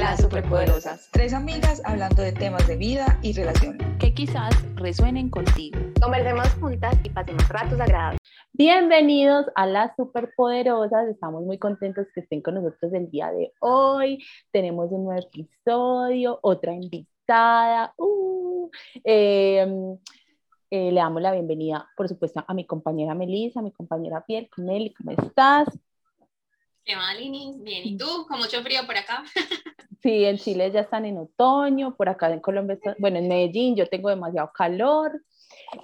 Las Superpoderosas. Tres amigas hablando de temas de vida y relaciones. Que quizás resuenen contigo. Conversemos juntas y pasemos ratos agradables. Bienvenidos a Las Superpoderosas. Estamos muy contentos que estén con nosotros el día de hoy. Tenemos un nuevo episodio, otra invitada. Uh, em, eh, le damos la bienvenida, por supuesto, a mi compañera Melissa, a mi compañera Piel. Meli, ¿cómo estás? ¿Qué mal, Lini? Bien, ¿y tú? Con mucho frío por acá. Sí, en Chile ya están en otoño, por acá en Colombia, bueno, en Medellín yo tengo demasiado calor.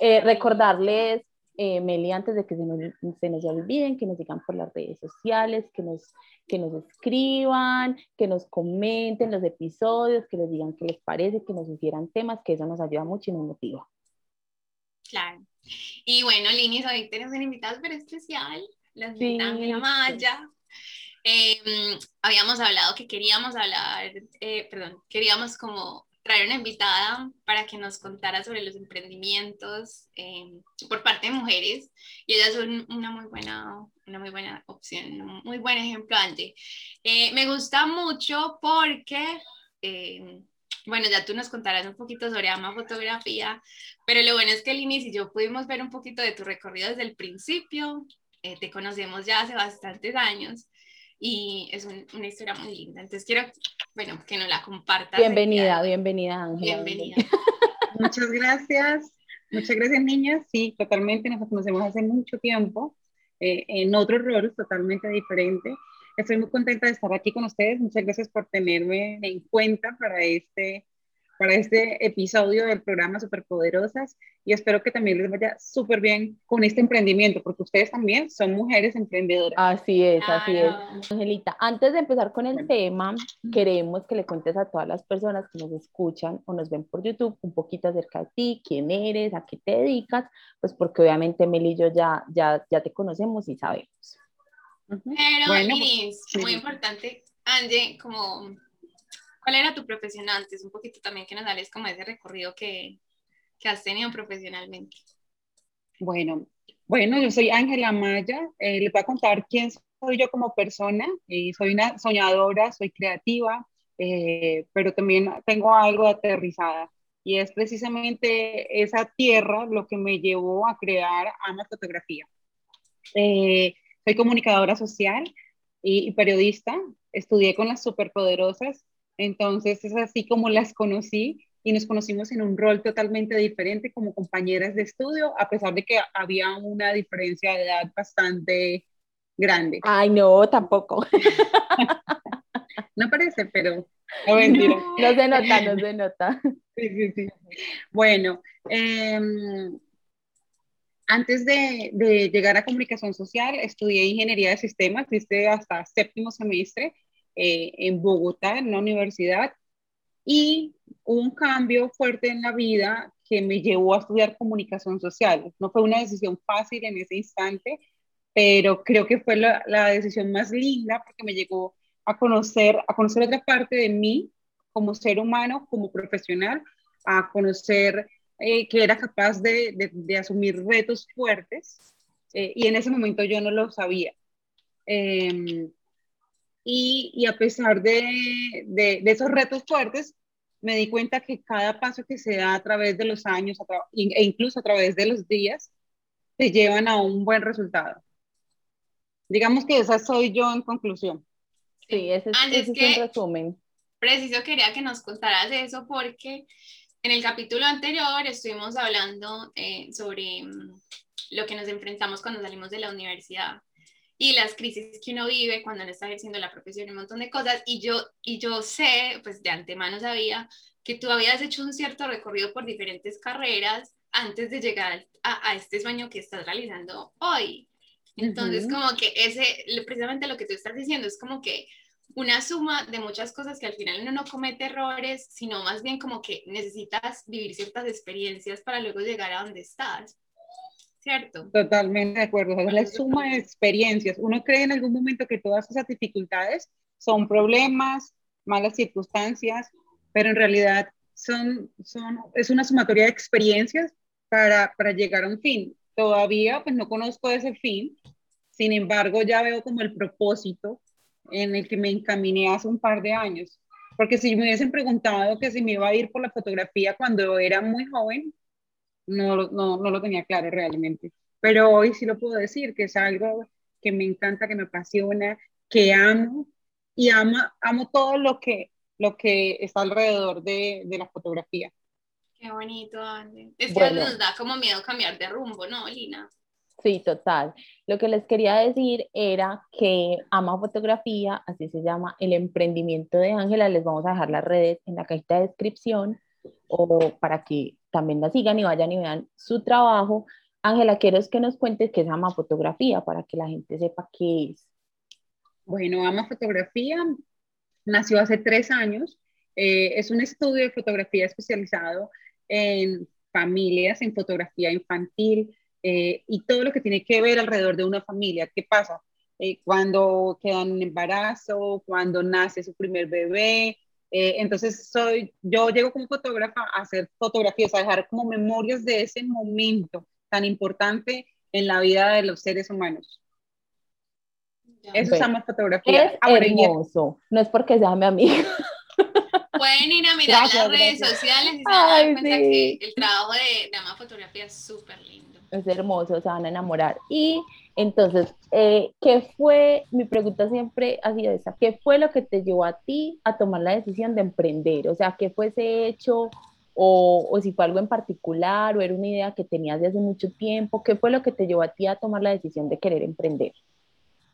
Eh, recordarles, eh, Meli, antes de que se nos, se nos, olviden, que nos sigan por las redes sociales, que nos, que nos escriban, que nos comenten los episodios, que les digan qué les parece, que nos sugieran temas, que eso nos ayuda mucho y nos motiva. Claro. Y bueno, Lini, hoy tenemos un invitado súper especial, la señorita sí. Maya. Eh, habíamos hablado que queríamos hablar, eh, perdón, queríamos como traer una invitada para que nos contara sobre los emprendimientos eh, por parte de mujeres y ella es una muy buena, una muy buena opción, un muy buen ejemplo, Angie. Eh, me gusta mucho porque, eh, bueno, ya tú nos contarás un poquito sobre Ama Fotografía, pero lo bueno es que Linis y yo pudimos ver un poquito de tu recorrido desde el principio, te conocemos ya hace bastantes años y es una historia muy linda. Entonces quiero, bueno, que nos la compartas. Bienvenida, bienvenida Ángela. Bienvenida. Muchas gracias. Muchas gracias, niñas. Sí, totalmente, nos conocemos hace mucho tiempo, eh, en otros roles totalmente diferentes. Estoy muy contenta de estar aquí con ustedes. Muchas gracias por tenerme en cuenta para este para este episodio del programa Superpoderosas y espero que también les vaya súper bien con este emprendimiento, porque ustedes también son mujeres emprendedoras. Así es, así es. Angelita, antes de empezar con el tema, queremos que le cuentes a todas las personas que nos escuchan o nos ven por YouTube un poquito acerca de ti, quién eres, a qué te dedicas, pues porque obviamente Meli y yo ya, ya, ya te conocemos y sabemos. Pero, bueno, es pues, muy importante, Angie, como ¿Cuál era tu profesión antes? Un poquito también que nos hables como ese recorrido que, que has tenido profesionalmente. Bueno, bueno, yo soy Ángela Maya. Eh, les voy a contar quién soy yo como persona. Eh, soy una soñadora, soy creativa, eh, pero también tengo algo aterrizada. Y es precisamente esa tierra lo que me llevó a crear Ama Fotografía. soy comunicadora social y, y periodista. Estudié con las superpoderosas entonces es así como las conocí y nos conocimos en un rol totalmente diferente como compañeras de estudio, a pesar de que había una diferencia de edad bastante grande. Ay, no, tampoco. no parece, pero no, mentira. No, se nota, no se nota. Sí, sí, sí. Bueno, em, antes de, de, llegar a comunicación social, estudié ingeniería de sistemas, hice hasta séptimo semestre eh, en Bogotá, en una universidad, y un cambio fuerte en la vida que me llevó a estudiar comunicación social. No fue una decisión fácil en ese instante, pero creo que fue la, la decisión más linda porque me llegó a conocer, a conocer otra parte de mí como ser humano, como profesional, a conocer eh, que era capaz de, de, de, asumir retos fuertes eh, y en ese momento yo no lo sabía. Eh, y, y a pesar de, de, de, esos retos fuertes, me di cuenta que cada paso que se da a través de los años e incluso a través de los días, te llevan a un buen resultado. Digamos que esa soy yo en conclusión. Sí, ese es, ese es un resumen. Preciso quería que nos contaras eso porque en el capítulo anterior estuvimos hablando eh, sobre mm, lo que nos enfrentamos cuando salimos de la universidad y las crisis que uno vive cuando no está ejerciendo la profesión un montón de cosas. Y yo, y yo sé, pues de antemano sabía que tú habías hecho un cierto recorrido por diferentes carreras antes de llegar a, a este sueño que estás realizando hoy. Entonces, como que ese, precisamente lo que tú estás diciendo es como que una suma de muchas cosas que al final uno no comete errores, sino más bien como que necesitas vivir ciertas experiencias para luego llegar a donde estás. ¿Cierto? Totalmente de acuerdo. Es la suma de experiencias. Uno cree en algún momento que todas esas dificultades son problemas, malas circunstancias, pero en realidad son, son, es una sumatoria de experiencias para, para llegar a un fin. Todavía pues no conozco ese fin, sin embargo ya veo como el propósito en el que me encaminé hace un par de años. Porque si me hubiesen preguntado que si me iba a ir por la fotografía cuando era muy joven, no, no, no lo tenía claro realmente. Pero hoy sí lo puedo decir, que es algo que me encanta, que me apasiona, que amo y amo, amo todo lo que, lo que está alrededor de, de la fotografía. Qué bonito, Andy. Es que nos da como miedo cambiar de rumbo, ¿no, Lina? Sí, total. Lo que les quería decir era que Ama Fotografía, así se llama el emprendimiento de Ángela, les vamos a dejar las redes en la cajita de descripción o para que también la sigan y vayan y vean su trabajo. Ángela, quiero que nos cuentes qué es Ama Fotografía para que la gente sepa qué es. Bueno, Ama Fotografía nació hace tres años. Eh, es un estudio de fotografía especializado en familias, en fotografía infantil eh, y todo lo que tiene que ver alrededor de una familia. ¿Qué pasa? Eh, cuando quedan en embarazo, cuando nace su primer bebé. Entonces, soy, yo llego como fotógrafa a hacer fotografías, a dejar como memorias de ese momento tan importante en la vida de los seres humanos. Eso se llama fotografía. Es hermoso. No es porque sea mi amiga. Pueden ir a mirar las redes sociales y se van a dar cuenta que el trabajo de, de Fotografía es súper lindo. Es hermoso, se van a enamorar. Y entonces, eh, ¿qué fue? Mi pregunta siempre ha sido esa: ¿qué fue lo que te llevó a ti a tomar la decisión de emprender? O sea, ¿qué fue ese hecho? O, o si fue algo en particular, o era una idea que tenías desde hace mucho tiempo. ¿Qué fue lo que te llevó a ti a tomar la decisión de querer emprender?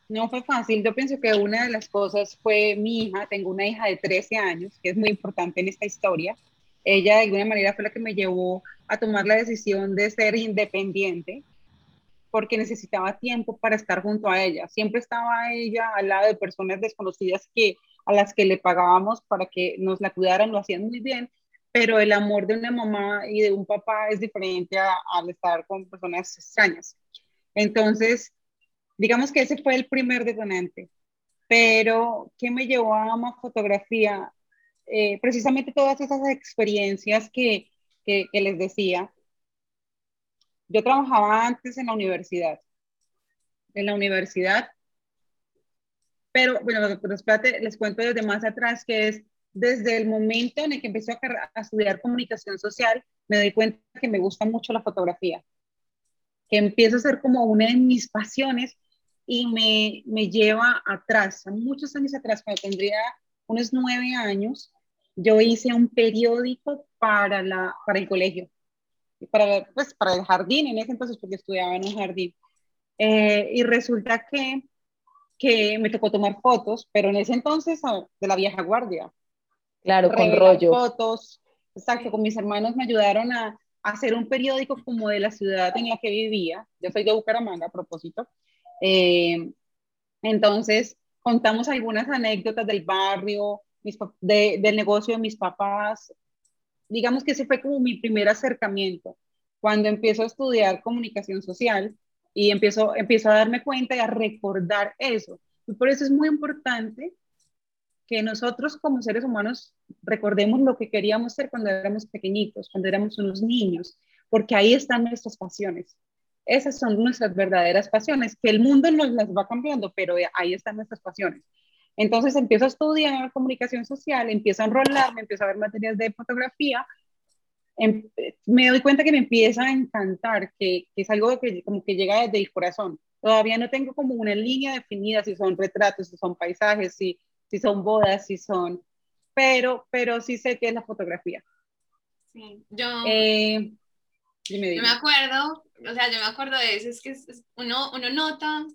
No fue fácil. Yo pienso que una de las cosas fue mi hija. Tengo una hija de 13 años, que es muy importante en esta historia. Ella de alguna manera fue la que me llevó a tomar la decisión de ser independiente, porque necesitaba tiempo para estar junto a ella. Siempre estaba ella al lado de personas desconocidas que a las que le pagábamos para que nos la cuidaran, lo hacían muy bien, pero el amor de una mamá y de un papá es diferente al estar con personas extrañas. Entonces, Digamos que ese fue el primer detonante. Pero, ¿qué me llevó a amar fotografía? Eh, precisamente todas esas experiencias que, que, les decía. Yo trabajaba antes en la universidad. En la universidad. Pero, bueno, espérate, les cuento desde más atrás, que es desde el momento en el que empecé a, a estudiar comunicación social, me doy cuenta que me gusta mucho la fotografía que empiezo a ser como una de mis pasiones y me, me lleva atrás, muchos años atrás, cuando tendría unos nueve años, yo hice un periódico para, la, para el colegio, para, pues, para el jardín en ese entonces, porque estudiaba en un jardín. Eh, y resulta que, que me tocó tomar fotos, pero en ese entonces ah, de la vieja guardia. Claro, con rollo. Fotos, exacto, con mis hermanos me ayudaron a, a hacer un periódico como de la ciudad en la que vivía. Yo soy de Bucaramanga, a propósito. Eh, entonces, contamos algunas anécdotas del barrio, del negocio de mis papás. Digamos que ese fue como mi primer acercamiento. Cuando empiezo a estudiar comunicación social y empiezo, empiezo a darme cuenta y a recordar eso. Y por eso es muy importante que nosotros como seres humanos recordemos lo que queríamos ser cuando éramos pequeñitos, cuando éramos unos niños, porque ahí están nuestras pasiones. Esas son nuestras verdaderas pasiones, que el mundo nos las va cambiando, pero ahí están nuestras pasiones. Entonces empiezo a estudiar comunicación social, empiezo a enrolarme, empiezo a ver materias de fotografía, em, me doy cuenta que me empieza a encantar, que, que, es algo que como que llega desde el corazón. Todavía no tengo como una línea definida si son retratos, si son paisajes, si, si son bodas, si son, pero, pero sí sé que es la fotografía. Sí, yo, eh, yo me acuerdo o sea, yo me acuerdo de eso, es que uno, uno nota,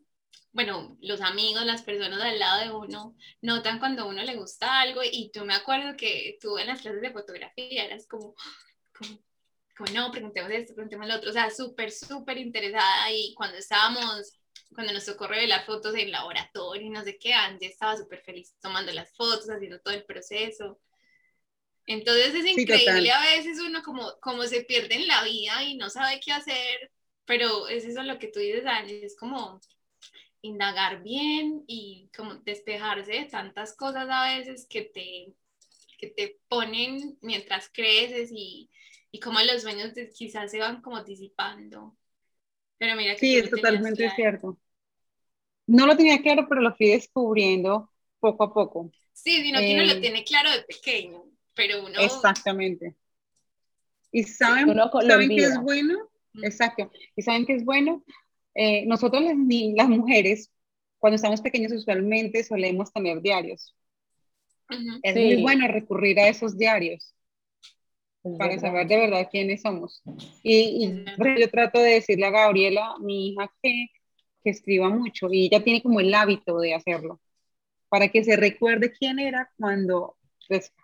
bueno, los amigos, las personas al lado de uno, notan cuando a uno le gusta algo y yo me acuerdo que tú en las clases de fotografía eras como, como, como no, preguntemos esto, preguntemos lo otro, o sea, súper, súper interesada y cuando estábamos cuando nos tocó revelar fotos en laboratorio y no sé qué, Angie estaba súper feliz tomando las fotos, haciendo todo el proceso. Entonces es increíble a veces uno como, como se pierde en la vida y no sabe qué hacer pero es eso lo que tú dices, Dani, es como indagar bien y como despejarse de tantas cosas a veces que te, que te ponen mientras creces y, y como los sueños quizás se van como disipando. Pero mira que sí, es totalmente cierto. No lo tenía claro, pero lo fui descubriendo poco a poco. Sí, sino que uno lo Eh, tiene claro de pequeño, pero uno... Exactamente. ¿Y saben, ¿saben qué es bueno? Exacto. ¿Y saben qué es bueno? Eh, nosotros las, ni- las mujeres, cuando estamos pequeños, usualmente solemos tener diarios. Es Sí. muy bueno recurrir a esos diarios Es para verdad. saber de verdad quiénes somos. Y, yo trato de decirle a Gabriela, mi hija, que, que escriba mucho y ella tiene como el hábito de hacerlo, para que se recuerde quién era cuando crezca.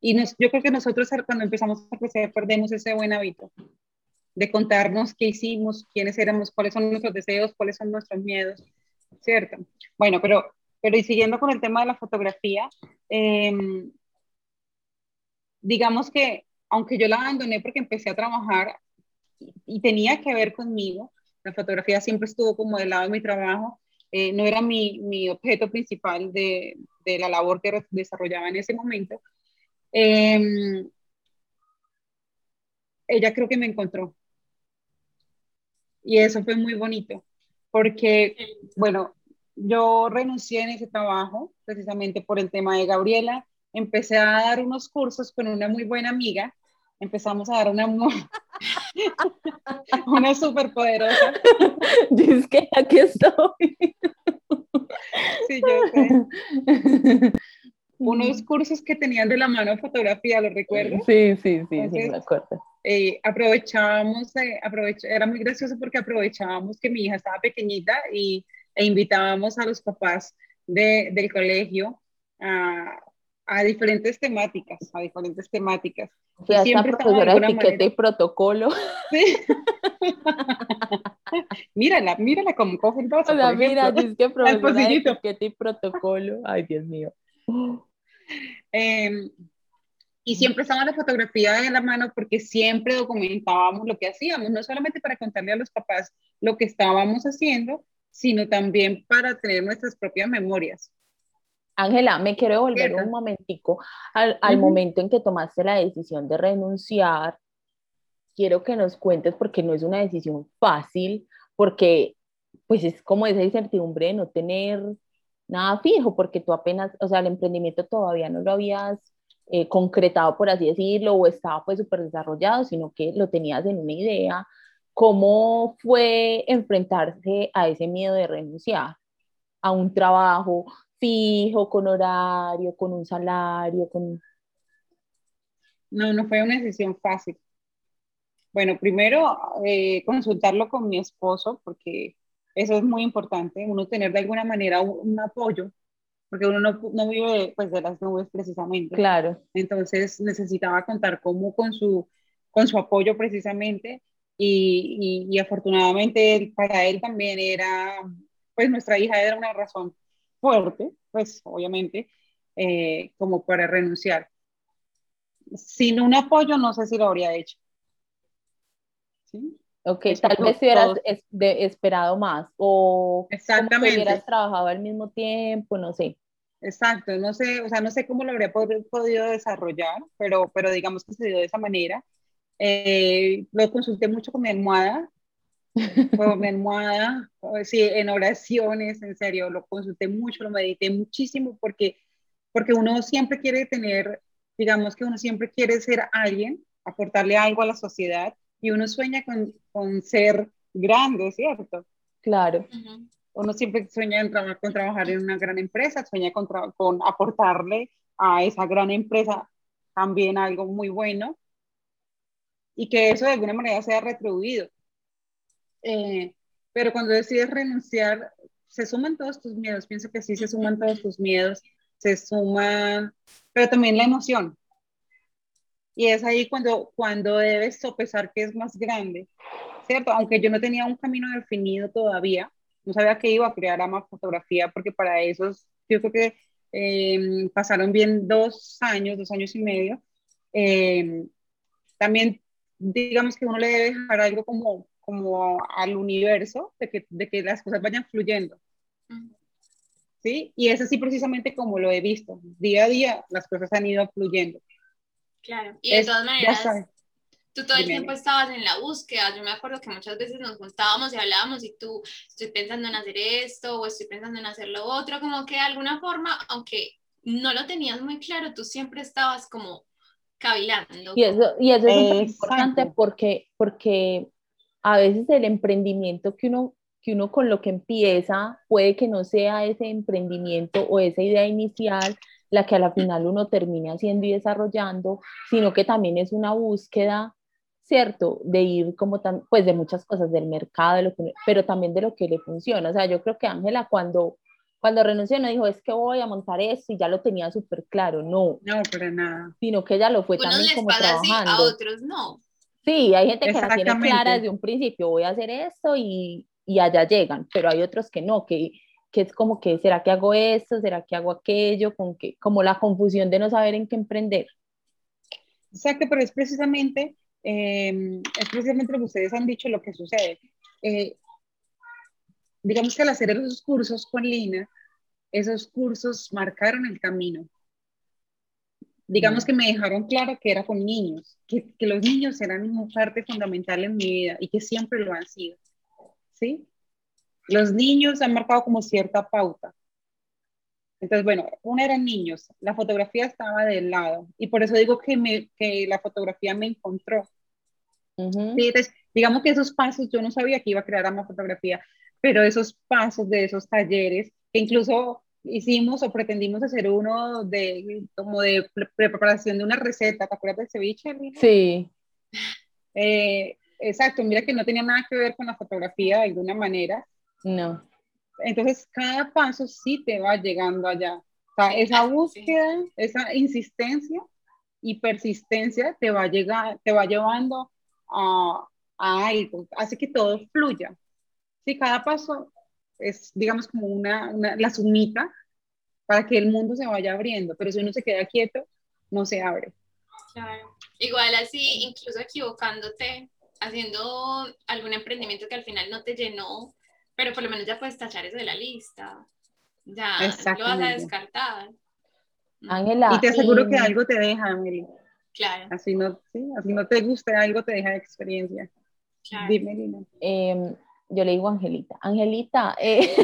Y nos, yo creo que nosotros cuando empezamos a crecer perdemos ese buen hábito de contarnos qué hicimos, quiénes éramos, cuáles son nuestros deseos, cuáles son nuestros miedos, ¿cierto? Bueno, pero, pero y siguiendo con el tema de la fotografía, em, digamos que aunque yo la abandoné porque empecé a trabajar y, tenía que ver conmigo, la fotografía siempre estuvo como del lado de mi trabajo, eh, no era mi, mi objeto principal de, de la labor que desarrollaba en ese momento. em, ella creo que me encontró. Y eso fue muy bonito, porque, bueno, yo renuncié en ese trabajo precisamente por el tema de Gabriela. Empecé a dar unos cursos con una muy buena amiga. Empezamos a dar una, una súper poderosa. Dice que aquí estoy. Sí, yo sé. Unos cursos que tenían de la mano fotografía, ¿lo recuerdas? Sí, sí, sí, sí, Entonces, me acuerdo. eh, aprovechábamos, eh, aprovech- era muy gracioso porque aprovechábamos que mi hija estaba pequeñita y, e invitábamos a los papás de, del colegio a, a diferentes temáticas, a diferentes temáticas. Fui hasta siempre profesora de etiqueta y protocolo. Sí. mírala, mírala como coge el vaso, O sea, mira, dice que profesora de etiqueta y protocolo. Ay, Dios mío. Eh, y siempre estaba la fotografía de la mano porque siempre documentábamos lo que hacíamos, no solamente para contarle a los papás lo que estábamos haciendo, sino también para tener nuestras propias memorias. Ángela, me quiero Cierto. un momentico al, al Ujú. momento en que tomaste la decisión de renunciar. Quiero que nos cuentes porque no es una decisión fácil, porque pues es como esa incertidumbre de no tener nada fijo, porque tú apenas, o sea, el emprendimiento todavía no lo habías eh, concretado, por así decirlo, o estaba pues súper desarrollado, sino que lo tenías en una idea. ¿Cómo fue enfrentarse a ese miedo de renunciar a un trabajo fijo, con horario, con un salario, con... No, no fue una decisión fácil. Bueno, primero eh, consultarlo con mi esposo, porque eso es muy importante, uno tener de alguna manera un, un apoyo, porque uno no, no vive pues, de las nubes precisamente. Claro, Entonces necesitaba contar como con su, con su apoyo precisamente y, y, y afortunadamente él- para él también era, pues nuestra hija era una razón fuerte, pues obviamente, eh, como para renunciar. Sin un apoyo no sé si lo habría hecho. ¿Sí? Ok, Es tal vez hubieras es- de- esperado más o Exactamente. hubieras trabajado al mismo tiempo, no sé. Exacto, no sé, o sea, no sé cómo lo habría pod- podido desarrollar, pero, pero digamos que se dio de esa manera. Eh, lo consulté mucho con mi almohada, con mi almohada, o- sí, en oraciones, en serio, lo consulté mucho, lo medité muchísimo porque, porque uno siempre quiere tener, digamos que uno siempre quiere ser alguien, aportarle algo a la sociedad y uno sueña con, con ser grande, ¿cierto? Claro, Ujú. Uno siempre sueña traba- con trabajar en una gran empresa, sueña con, con aportarle a esa gran empresa también algo muy bueno y que eso de alguna manera sea retribuido. Eh, pero cuando decides renunciar, se suman todos tus miedos, pienso que sí se suman todos tus miedos, se suman, pero también la emoción. Y es ahí cuando, cuando debes sopesar que es más grande, ¿cierto? Aunque yo no tenía un camino definido todavía, no sabía que iba a crear ama fotografía, porque para eso yo creo que eh, pasaron bien dos años, dos años y medio. Eh, también, digamos que uno le debe dejar algo como, como al universo, de que, de que las cosas vayan fluyendo. ¿Sí? Y es así precisamente como lo he visto. Día a día las cosas han ido fluyendo. Claro, y de Es- todas maneras, tú todo el Dime, tiempo estabas en la búsqueda. Yo me acuerdo que muchas veces nos juntábamos y hablábamos y tú, estoy pensando en hacer esto o estoy pensando en hacer lo otro, como que de alguna forma, aunque no lo tenías muy claro, tú siempre estabas como cavilando. Y eso, y eso es importante porque, porque a veces el emprendimiento que uno, que uno con lo que empieza puede que no sea ese emprendimiento o esa idea inicial la que a la final uno termine haciendo y desarrollando, sino que también es una búsqueda, ¿cierto? De ir como tan, pues de muchas cosas, del mercado, de lo que, pero también de lo que le funciona. O sea, yo creo que Ángela cuando, cuando renunció no dijo, es que voy a montar esto y ya lo tenía súper claro, no. No, pero nada. Sino que ella lo fue también como trabajando. a otros no. Sí, hay gente que la tiene clara desde un principio, voy a hacer esto y, y allá llegan, pero hay otros que no, que que es como que, ¿será que hago esto? ¿Será que hago aquello? Con que, como la confusión de no saber en qué emprender. Exacto, pero es precisamente, eh, es precisamente lo que ustedes han dicho lo que sucede. Eh, digamos que al hacer esos cursos con Lina, esos cursos marcaron el camino. Digamos que me dejaron claro que era con niños, que, que los niños eran una parte fundamental en mi vida y que siempre lo han sido. ¿Sí? Los niños han marcado como cierta pauta. Entonces, bueno, uno eran niños, la fotografía estaba del lado y por eso digo que, me, que la fotografía me encontró. entonces, digamos que esos pasos, yo no sabía que iba a crear una fotografía, pero esos pasos de esos talleres, que incluso hicimos o pretendimos hacer uno de como de preparación de una receta, ¿te acuerdas del ceviche? Sí. Eh, exacto, mira que no tenía nada que ver con la fotografía de alguna manera, no. Entonces, cada paso sí te va llegando allá. O sea, esa búsqueda, esa insistencia y persistencia te va, a llegar, te va llevando a, a algo, hace que todo fluya. Sí, cada paso es, digamos, como una, una, la sumita para que el mundo se vaya abriendo, pero si uno se queda quieto, no se abre. Claro. Igual así, incluso equivocándote, haciendo algún emprendimiento que al final no te llenó, pero por lo menos ya puedes tachar eso de la lista. Ya lo vas a descartar. Ángela. Y te aseguro que algo te deja, Amelie. Claro. Así no, sí, así no te guste algo, te deja de experiencia. Claro. Dime, Lina. Eh, yo le digo Angelita. Angelita, eh,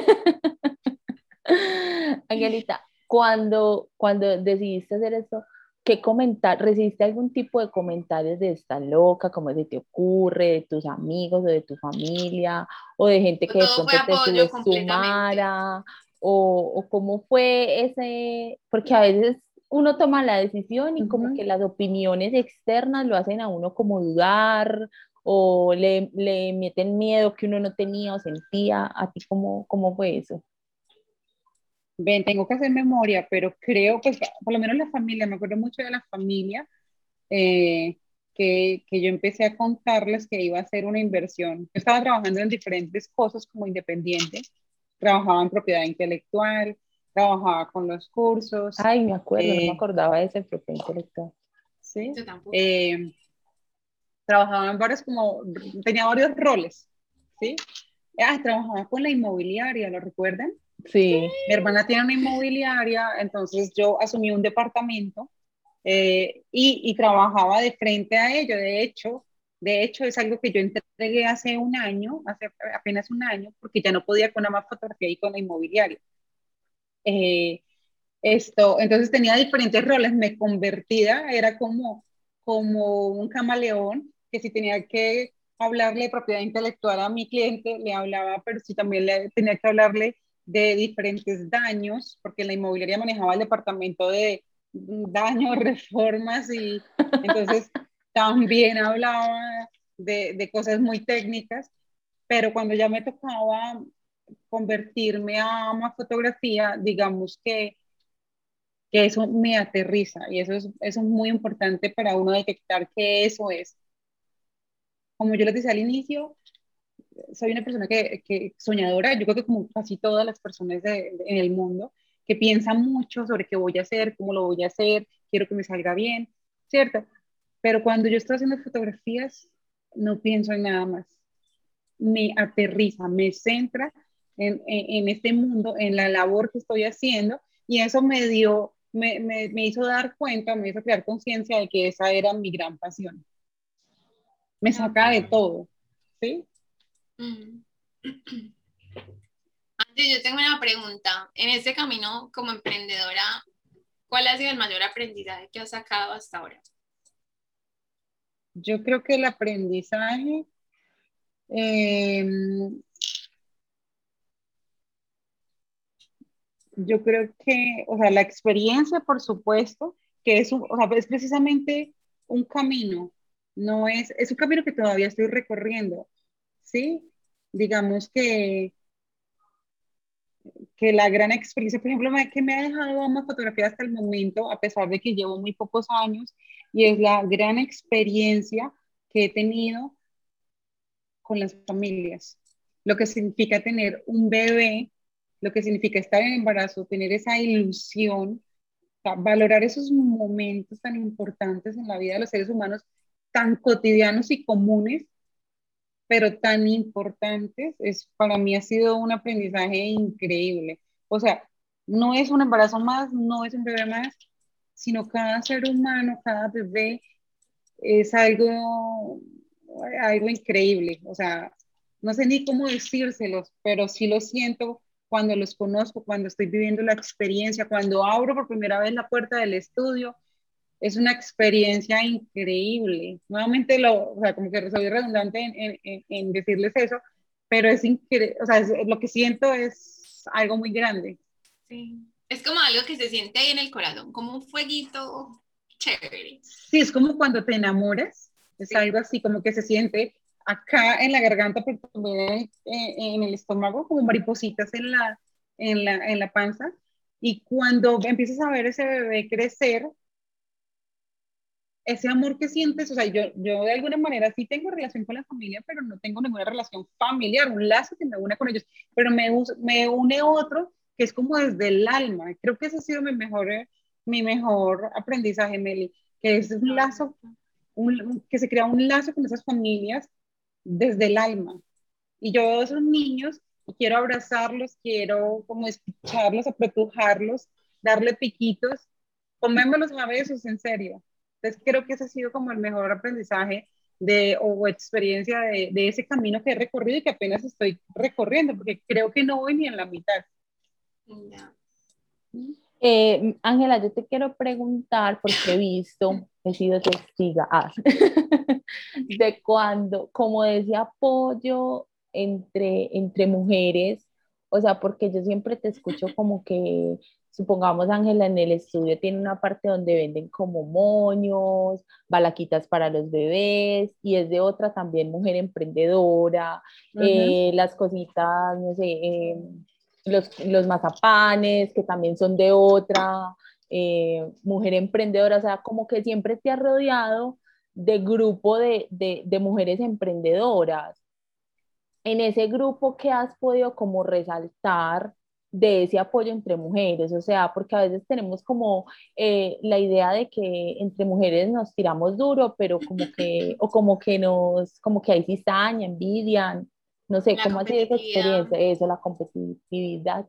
Angelita, cuando, cuando decidiste hacer esto, ¿qué comentar? ¿Recibiste algún tipo de comentarios de esta loca, como se te ocurre, de tus amigos o de tu familia, o de gente que de pronto te subestimara, o, o cómo fue ese, porque a veces uno toma la decisión y como que las opiniones externas lo hacen a uno como dudar o le, le meten miedo que uno no tenía o sentía, ¿a ti cómo, cómo fue eso? Ven, tengo que hacer memoria, pero creo, pues, por lo menos la familia, me acuerdo mucho de la familia, eh, que, que, yo empecé a contarles que iba a hacer una inversión. Yo estaba trabajando en diferentes cosas como independiente, trabajaba en propiedad intelectual, trabajaba con los cursos. Ay, me acuerdo, no me eh, acordaba de ese propiedad intelectual. Sí. Eh, trabajaba en varios, como, tenía varios roles, ¿sí? Ah, trabajaba con la inmobiliaria, ¿lo recuerdan? Sí. Mi hermana tiene una inmobiliaria, entonces yo asumí un departamento eh, y, y, trabajaba de frente a ello. De hecho, de hecho es algo que yo entregué hace un año, hace apenas un año, porque ya no podía con la más fotografía y con la inmobiliaria. Eh, esto, entonces tenía diferentes roles, me convertía, era como, como un camaleón, que si tenía que hablarle de propiedad intelectual a mi cliente, le hablaba, pero si también le, tenía que hablarle de diferentes daños, porque la inmobiliaria manejaba el departamento de daños, reformas y entonces también hablaba de, de, cosas muy técnicas, pero cuando ya me tocaba convertirme a una fotografía, digamos que, que eso me aterriza y eso es, eso es muy importante para uno detectar que eso es. Como yo les decía al inicio, soy una persona que, que, soñadora, yo creo que como casi todas las personas de, en el mundo, que piensan mucho sobre qué voy a hacer, cómo lo voy a hacer, quiero que me salga bien, ¿cierto? Pero cuando yo estoy haciendo fotografías, no pienso en nada más. Me aterriza, me centra en, en, este mundo, en la labor que estoy haciendo, y eso me dio, me, me, me hizo dar cuenta, me hizo crear conciencia de que esa era mi gran pasión. Me saca de todo, ¿sí? Mm. Antes yo tengo una pregunta. En ese camino como emprendedora, ¿Cuál ha sido el mayor aprendizaje que has sacado hasta ahora? Yo creo que el aprendizaje em, yo creo que, o sea, la experiencia, por supuesto, que es, o sea, es precisamente un camino, no es, es un camino que todavía estoy recorriendo, ¿sí? Digamos que, que la gran experiencia, por ejemplo, que me ha dejado más fotografía hasta el momento, a pesar de que llevo muy pocos años, y es la gran experiencia que he tenido con las familias, lo que significa tener un bebé lo que significa estar en embarazo, tener esa ilusión, valorar esos momentos tan importantes en la vida de los seres humanos, tan cotidianos y comunes, pero tan importantes, es, para mí ha sido un aprendizaje increíble. O sea, no es un embarazo más, no es un bebé más, sino cada ser humano, cada bebé es algo, algo increíble. O sea, no sé ni cómo decírselos, pero sí lo siento cuando los conozco, cuando estoy viviendo la experiencia, cuando abro por primera vez la puerta del estudio, es una experiencia increíble. Nuevamente, lo, o sea, como que soy redundante en, en, en decirles eso, pero es increíble, o sea, lo que siento es algo muy grande. Sí, es como algo que se siente ahí en el corazón, como un fueguito chévere. Sí, es como cuando te enamoras, es algo así como que se siente acá en la garganta, pero también en, el estómago, como maripositas en la, en la, en la panza. Y cuando empiezas a ver ese bebé crecer, ese amor que sientes, o sea, yo, yo de alguna manera sí tengo relación con la familia, pero no tengo ninguna relación familiar, un lazo que me une con ellos, pero me, me une otro que es como desde el alma. Creo que ese ha sido mi mejor, mi mejor aprendizaje, Meli, que es un lazo, que se crea un lazo con esas familias desde el alma. Y yo veo a esos niños y quiero abrazarlos, quiero como escucharlos, apretujarlos, darle piquitos, comémoslos a besos, en serio. Entonces creo que ese ha sido como el mejor aprendizaje de, o experiencia de, de ese camino que he recorrido y que apenas estoy recorriendo, porque creo que no voy ni en la mitad. Eh, Ángela, yo te quiero preguntar, porque he visto, he sido testiga ah, de cuando, como decía apoyo entre, entre mujeres, o sea, porque yo siempre te escucho como que, supongamos Ángela en el estudio tiene una parte donde venden como moños, balaquitas para los bebés, y es de otra también mujer emprendedora, eh, las cositas, no sé, eh, los, los mazapanes, que también son de otra eh, mujer emprendedora, o sea, como que siempre te ha rodeado de grupo de, de, de, mujeres emprendedoras. En ese grupo, ¿qué has podido como resaltar de ese apoyo entre mujeres? O sea, porque a veces tenemos como eh, la idea de que entre mujeres nos tiramos duro, pero como que, o como que nos, como que hay cizaña, envidian. No sé, ¿cómo ha sido esa experiencia? Eso, la competitividad.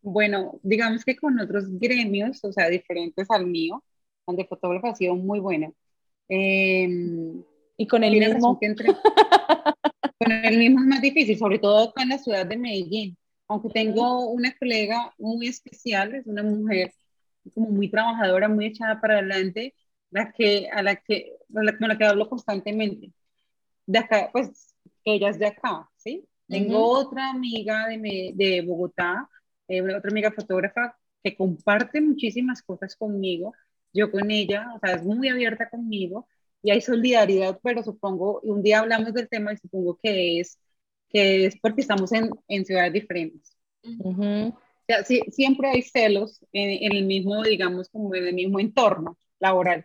Bueno, digamos que con otros gremios, o sea, diferentes al mío, donde fotógrafo ha sido muy buena. Em, y con el mismo. con el mismo es más difícil, sobre todo acá en la ciudad de Medellín. Aunque tengo una colega muy especial, es una mujer como muy trabajadora, muy echada para adelante, la que, a la que, con la que hablo constantemente de acá, pues ella es de acá, ¿sí? Tengo otra amiga de, de Bogotá, eh, otra amiga fotógrafa que comparte muchísimas cosas conmigo, yo con ella, o sea, es muy abierta conmigo y hay solidaridad, pero supongo, un día hablamos del tema y supongo que es, que es porque estamos en, en ciudades diferentes. o sea, siempre hay celos en, en, el mismo, digamos, como en el mismo entorno laboral.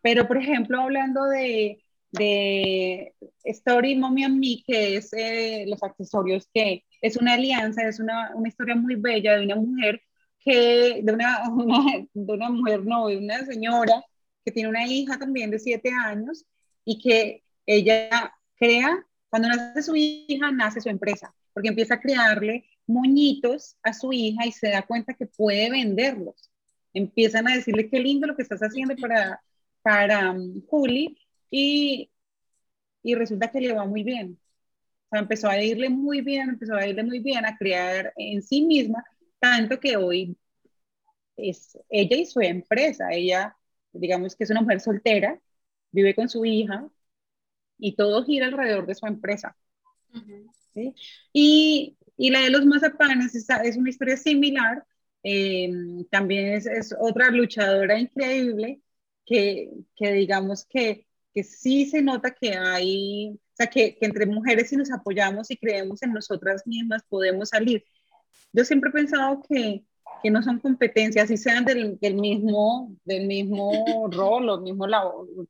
Pero, por ejemplo, hablando de, de Story Mommy and Me, que es eh, los accesorios, que es una alianza, es una, una, historia muy bella de una mujer que, de una, de una mujer, no, de una señora que tiene una hija también de siete años y que ella crea, cuando nace su hija, nace su empresa, porque empieza a crearle moñitos a su hija y se da cuenta que puede venderlos. Empiezan a decirle qué lindo lo que estás haciendo para, para um, Juli y, y resulta que le va muy bien. O sea, empezó a irle muy bien, empezó a irle muy bien, a crear en sí misma, tanto que hoy es ella y su empresa. Ella, digamos que es una mujer soltera, vive con su hija y todo gira alrededor de su empresa. ¿sí? y, y, la de los mazapanes es, es una historia similar. Eh, también es, es, otra luchadora increíble que, que digamos que, que sí se nota que hay, o sea, que, que entre mujeres si nos apoyamos y creemos en nosotras mismas podemos salir. Yo siempre he pensado que, que no son competencias, y sean del, del, mismo, del mismo rol o mismo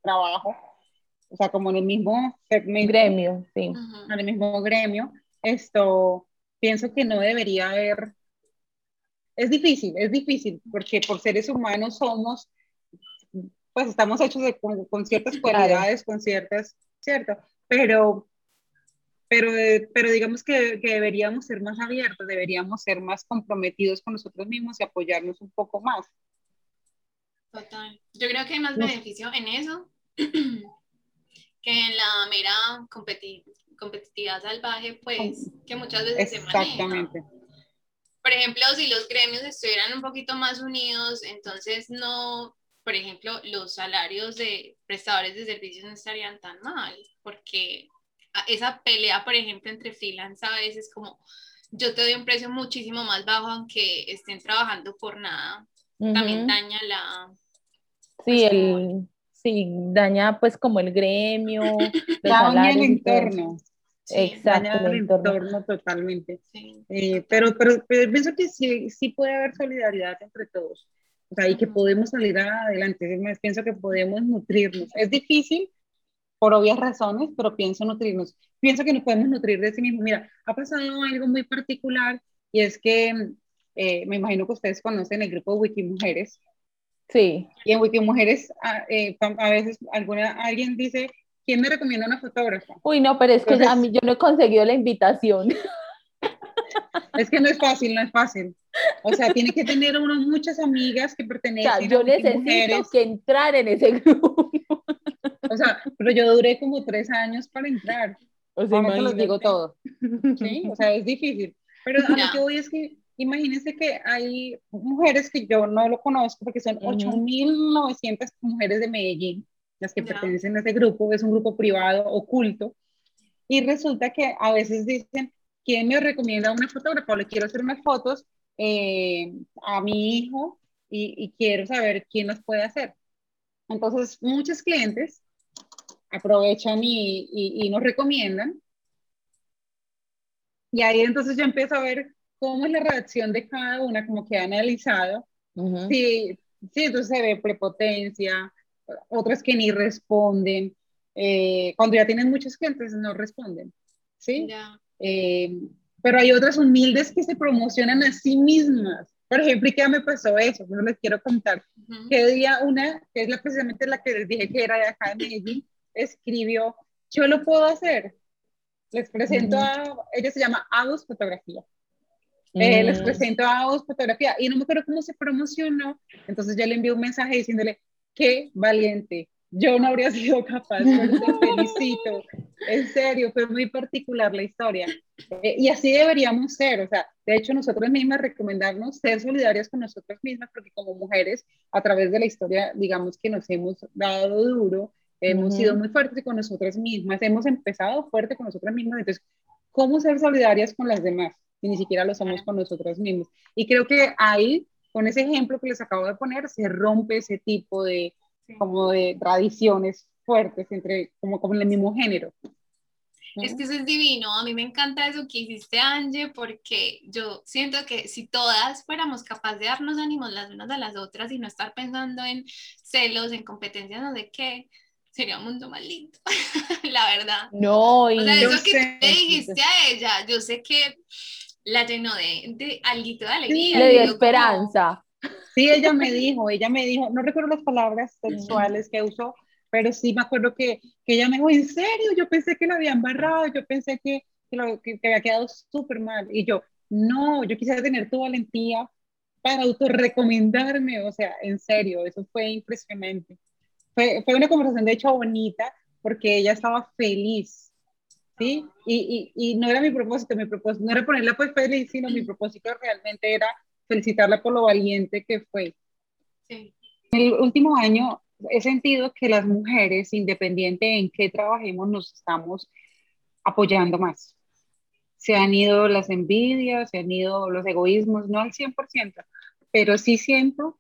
trabajo, o sea, como en el mismo gremio, sí. En el mismo gremio, esto pienso que no debería haber. Es difícil, es difícil, porque por seres humanos somos, pues estamos hechos de, con, ciertas cualidades, con ciertas, ¿cierto? Pero pero, pero digamos que, que, deberíamos ser más abiertos, deberíamos ser más comprometidos con nosotros mismos y apoyarnos un poco más. Total. Yo creo que hay más beneficio en eso que en la mera competitividad salvaje, pues, que muchas veces se maneja. Exactamente. Por ejemplo, si los gremios estuvieran un poquito más unidos, entonces no, por ejemplo, los salarios de prestadores de servicios no estarían tan mal, porque esa pelea, por ejemplo, entre freelance a veces como yo te doy un precio muchísimo más bajo aunque estén trabajando por nada, también daña la... Sí, pues, el, sí, daña pues como el gremio, daña el entorno. Exacto, daña el entorno, totalmente. Eh, pero, pero, pero, pienso que sí, sí puede haber solidaridad entre todos. O sea, y que podemos salir adelante. Pienso que podemos nutrirnos. Es difícil por obvias razones, pero pienso nutrirnos. Pienso que nos podemos nutrir de sí mismos. Mira, ha pasado algo muy particular y es que eh, me imagino que ustedes conocen el grupo Wikimujeres. Sí. Y en Wikimujeres a, eh, a veces alguna, alguien dice, ¿quién me recomienda una fotógrafa? Uy, no, pero es que a mí yo no he conseguido la invitación. Es que no es fácil, no es fácil. O sea, tiene que tener uno muchas amigas que pertenecen o sea, yo necesito que entrar en ese grupo. O sea, pero yo duré como tres años para entrar. O sea, no lo digo todo. Sí, o sea, es difícil. Pero a lo que voy es que imagínense que hay mujeres que yo no lo conozco porque son 8.900 mujeres de Medellín las que pertenecen a ese grupo, es un grupo privado, oculto, y resulta que a veces dicen, ¿quién me recomienda una fotógrafa? O le quiero hacer unas fotos eh, a mi hijo y, y, quiero saber quién las puede hacer. Entonces, muchos clientes aprovechan y, y, nos recomiendan. Y ahí entonces yo empiezo a ver cómo es la reacción de cada una, como que ha analizado. sí, sí, entonces se ve prepotencia, otras que ni responden. Eh, cuando ya tienen muchos clientes no responden, ¿sí? Eh, pero hay otras humildes que se promocionan a sí mismas. Por ejemplo, ¿y qué me pasó eso? No les quiero contar. Que día una, que es la, precisamente la que les dije que era de acá de Medellín, escribió, yo lo puedo hacer. Les presento a, ella se llama Agus Fotografía. Eh, les presento a Agus Fotografía y no me acuerdo cómo se promocionó. Entonces ya le envié un mensaje diciéndole, qué valiente. Yo no habría sido capaz, te felicito. En serio, fue muy particular la historia. Eh, y así deberíamos ser, o sea, de hecho nosotros mismas recomendarnos ser solidarias con nosotras mismas, porque como mujeres, a través de la historia, digamos que nos hemos dado duro, hemos sido muy fuertes con nosotras mismas, hemos empezado fuerte con nosotras mismas, entonces, ¿cómo ser solidarias con las demás? Y ni siquiera lo somos con nosotras mismas. Y creo que ahí, con ese ejemplo que les acabo de poner, se rompe ese tipo de, como de tradiciones fuertes entre, como, como en el mismo género. Es que eso es divino, a mí me encanta eso que hiciste, Angie, porque yo siento que si todas fuéramos capaces de darnos ánimos las unas a las otras y no estar pensando en celos, en competencias, no sé qué, sería un mundo más lindo, la verdad. No, y o sea, eso que te dijiste a ella, yo sé que la llenó de, de algo de alegría. Le dio esperanza. Sí, ella me dijo, ella me dijo, no recuerdo las palabras sexuales que usó, pero sí me acuerdo que, que ella me dijo, en serio, yo pensé que lo habían barrado, yo pensé que, que, lo, que, había quedado súper mal. Y yo, no, yo quisiera tener tu valentía para autorrecomendarme, o sea, en serio, eso fue impresionante fue, fue una conversación de hecho bonita porque ella estaba feliz, ¿sí? Y, y, y, no era mi propósito, mi propósito no era ponerla pues feliz, sino mi propósito realmente era felicitarla por lo valiente que fue. En el último año he sentido que las mujeres, independiente en qué trabajemos, nos estamos apoyando más. Se han ido las envidias, se han ido los egoísmos, no al 100%, pero sí siento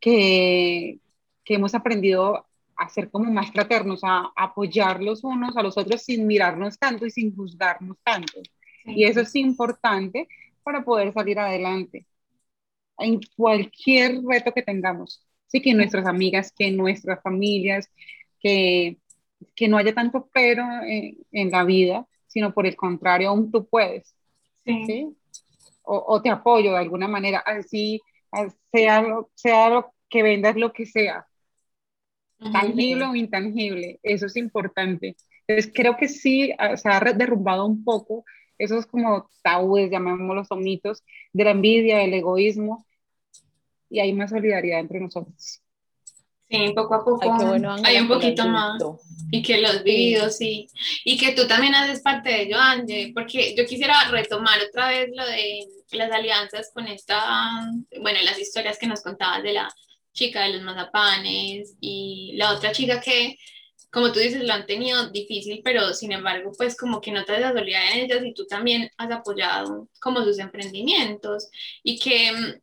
que, que hemos aprendido a ser como más fraternos, a, apoyar los unos a los otros sin mirarnos tanto y sin juzgarnos tanto. Y eso es importante para poder salir adelante en cualquier reto que tengamos. Sí, que nuestras amigas, que nuestras familias, que, que no haya tanto pero en, la vida, sino por el contrario, aún tú puedes. Sí. O, o, te apoyo de alguna manera, así sea, sea lo que vendas, lo que sea, tangible o intangible, eso es importante. Entonces creo que sí se ha derrumbado un poco esos como tabúes, llamémoslos o mitos, de la envidia, del egoísmo, y hay más solidaridad entre nosotros. Sí, poco a poco hay un poquito más. Y que los vídeos, sí. Y que tú también haces parte de ello, Angie, porque yo quisiera retomar otra vez lo de las alianzas con esta, bueno, las historias que nos contabas de la chica de los mazapanes y la otra chica que, como tú dices, lo han tenido difícil, pero sin embargo, pues como que notas la solidaridad en ellas y tú también has apoyado como sus emprendimientos y que,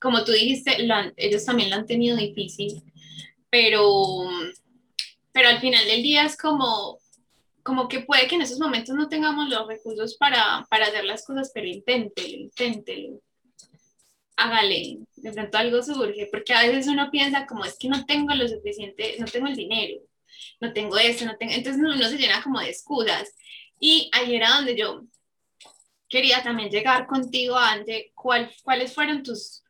como tú dijiste, ellos también lo han tenido difícil, pero, pero al final del día es como como que puede que en esos momentos no tengamos los recursos para, para hacer las cosas, pero inténtelo, inténtelo hágale, de pronto algo surge, porque a veces uno piensa como es que no tengo lo suficiente, no tengo el dinero, no tengo eso, no tengo, entonces uno se llena como de excusas. Y ahí era donde yo quería también llegar contigo, Ante, ¿cuál, ¿cuáles fueron tus,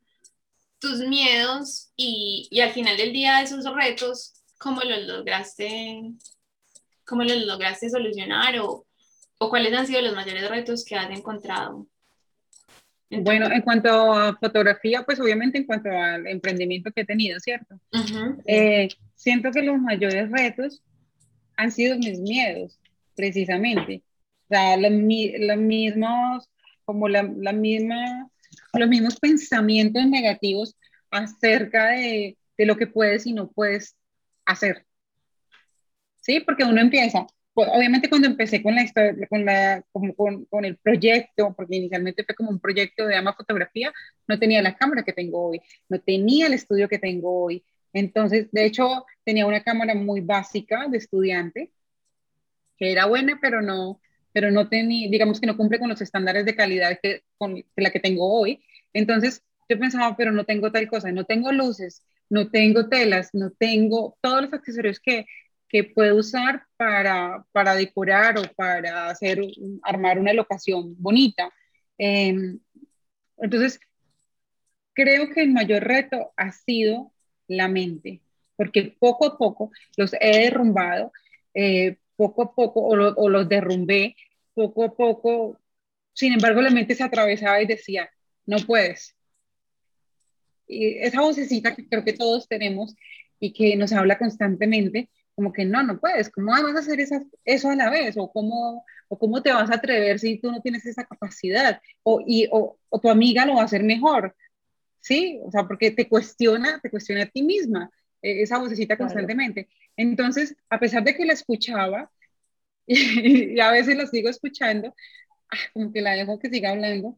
tus miedos y, y al final del día esos retos, cómo los lograste, cómo los lograste solucionar o, o cuáles han sido los mayores retos que has encontrado? Bueno, en cuanto a fotografía, pues obviamente en cuanto al emprendimiento que he tenido, ¿cierto? Eh, siento que los mayores retos han sido mis miedos, precisamente. O sea, los, mismos, como la, la, misma, los mismos pensamientos negativos acerca de, de lo que puedes y no puedes hacer. ¿Sí? Porque uno empieza, obviamente cuando empecé con la historia, con, la, con, con, el proyecto, porque inicialmente fue como un proyecto de ama fotografía, no tenía la cámara que tengo hoy, no tenía el estudio que tengo hoy. Entonces, de hecho, tenía una cámara muy básica de estudiante, que era buena, pero no, pero no tenía, digamos que no cumple con los estándares de calidad que, con la que tengo hoy. Entonces, yo pensaba, pero no tengo tal cosa, no tengo luces, no tengo telas, no tengo todos los accesorios que que puedo usar para, para decorar o para hacer, armar una locación bonita. Em, entonces, creo que el mayor reto ha sido la mente, porque poco a poco los he derrumbado, eh, poco a poco, o, o, los derrumbé, poco a poco, sin embargo la mente se atravesaba y decía, no puedes. Y esa vocecita que creo que todos tenemos y que nos habla constantemente, como que no, no puedes, ¿cómo vas a hacer eso a la vez? ¿O cómo, ¿O cómo te vas a atrever si tú no tienes esa capacidad? O, y, o, o, tu amiga lo va a hacer mejor, ¿sí? O sea, porque te cuestiona, te cuestiona a ti misma, e, esa vocecita constantemente. Entonces, a pesar de que la escuchaba, y, a veces la sigo escuchando, ah, como que la dejo que siga hablando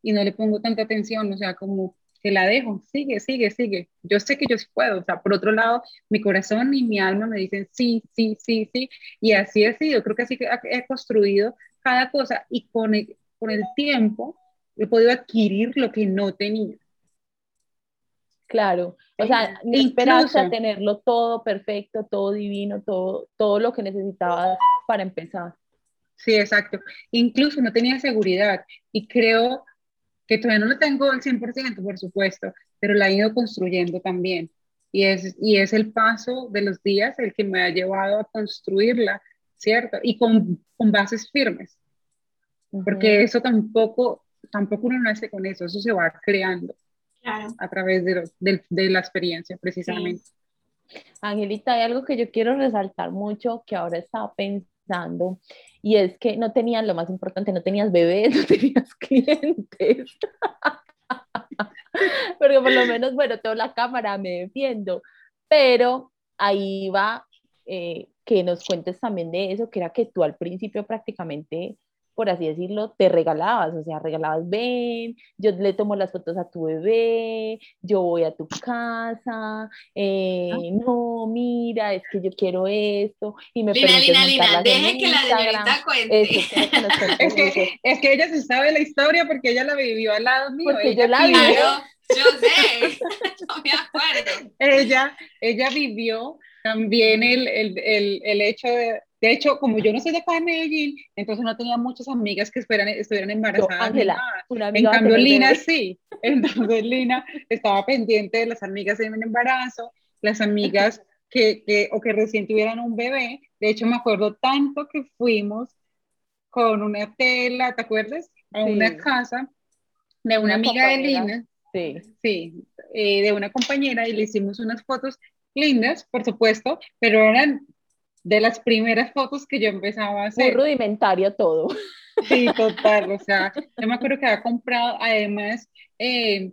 y no le pongo tanta atención, o sea, como la dejo, sigue, sigue, sigue. Yo sé que yo sí puedo. O sea, por otro lado, mi corazón y mi alma me dicen sí, sí, sí, sí. Y así he sido. Creo que así he construido cada cosa y con el, con el tiempo he podido adquirir lo que no tenía. Claro, o sea, ni esperanza a tenerlo todo perfecto, todo divino, todo, todo lo que necesitaba para empezar. Sí, exacto. Incluso no tenía seguridad y creo que todavía no lo tengo al 100%, por supuesto, pero la he ido construyendo también. Y es, y es el paso de los días el que me ha llevado a construirla, ¿cierto? Y con, con bases firmes. Porque eso tampoco, tampoco uno nace con eso, eso se va creando a través de, de, de, la experiencia, precisamente. Angelita, hay algo que yo quiero resaltar mucho que ahora estaba pensando y es que no tenían lo más importante, no tenías bebés, no tenías clientes. Porque por lo menos, bueno, tengo la cámara, me defiendo, pero ahí va eh, que nos cuentes también de eso, que era que tú al principio prácticamente por así decirlo, te regalabas, o sea, regalabas, ven, yo le tomo las fotos a tu bebé, yo voy a tu casa, eh, no, mira, es que yo quiero esto, y me Lina, Lina, Lina, deje que la señorita cuente. es, que, es que ella se sabe la historia porque ella la vivió al lado mío. Porque yo la viví. yo sé, no me acuerdo. Ella, ella vivió también el, el, el, el hecho de, de hecho, como yo no soy de acá de Medellín, entonces no tenía muchas amigas que estuvieran embarazadas. en cambio, Lina sí. Entonces, Lina estaba pendiente de las amigas en embarazo, las amigas que, que, o que recién tuvieran un bebé. De hecho, me acuerdo tanto que fuimos con una tela, ¿te acuerdas? A una casa de una, amiga de Lina. Sí. Sí, eh, de una compañera y le hicimos unas fotos lindas, por supuesto, pero eran de las primeras fotos que yo empezaba a hacer. Muy rudimentario todo. Sí, total, o sea, yo me acuerdo que había comprado, además, eh,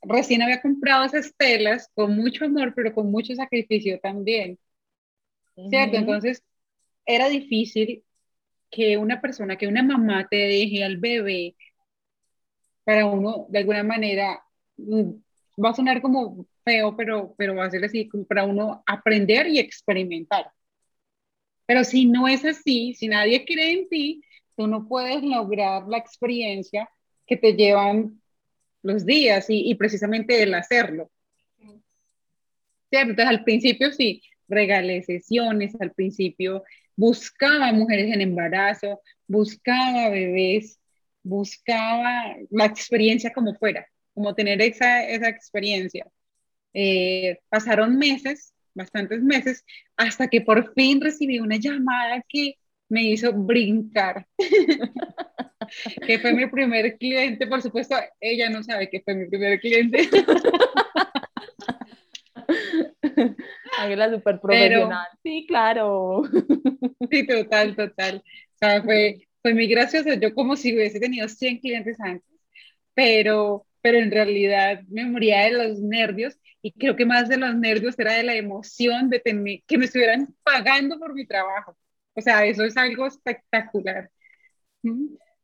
recién había comprado esas telas con mucho amor, pero con mucho sacrificio también, ¿cierto? Entonces, era difícil que una persona, que una mamá te deje al bebé para uno, de alguna manera, mm, va a sonar como feo, pero, pero va a ser así, para uno aprender y experimentar. Pero si no es así, si nadie cree en ti, tú no puedes lograr la experiencia que te llevan los días y, precisamente el hacerlo. ¿Cierto? Entonces al principio sí, regalé sesiones, al principio buscaba mujeres en embarazo, buscaba bebés, buscaba la experiencia como fuera, como tener esa, esa experiencia. Eh, pasaron meses bastantes meses, hasta que por fin recibí una llamada que me hizo brincar. que fue mi primer cliente, por supuesto, ella no sabe que fue mi primer cliente. Ángela súper profesional. sí, claro. sí, total, total. O sea, fue, fue muy gracioso. Yo como si hubiese tenido 100 clientes antes, pero, pero en realidad me moría de los nervios y creo que más de los nervios era de la emoción de que me estuvieran pagando por mi trabajo. O sea, eso es algo espectacular.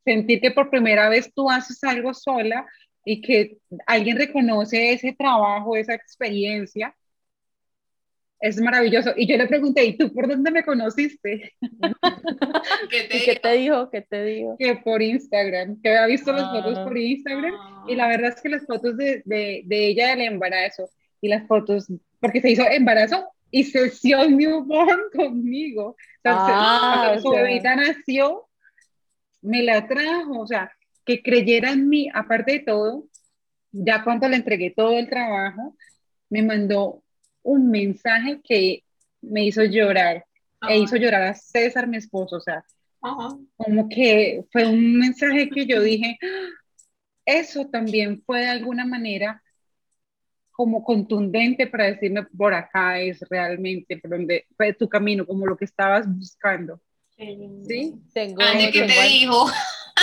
Sentir que por primera vez tú haces algo sola y que alguien reconoce ese trabajo, esa experiencia, es maravilloso. Y yo le pregunté, ¿y tú por dónde me conociste? ¿Qué te, ¿Qué te dijo? ¿Qué te dijo? Que por Instagram, que había visto las fotos por Instagram. Y la verdad es que las fotos de, de, de ella del embarazo y las fotos, porque se hizo embarazo y sesión newborn conmigo. ah, su bebita nació, me la trajo, o sea, que creyera en mí, aparte de todo, ya cuando le entregué todo el trabajo, me mandó un mensaje que me hizo llorar, e hizo llorar a César, mi esposo, o sea, como que fue un mensaje que yo dije, ah, eso también fue de alguna manera como contundente para decirme por acá es realmente por donde fue tu camino, como lo que estabas buscando. ¿Sí? Tengo, ¿qué te dijo?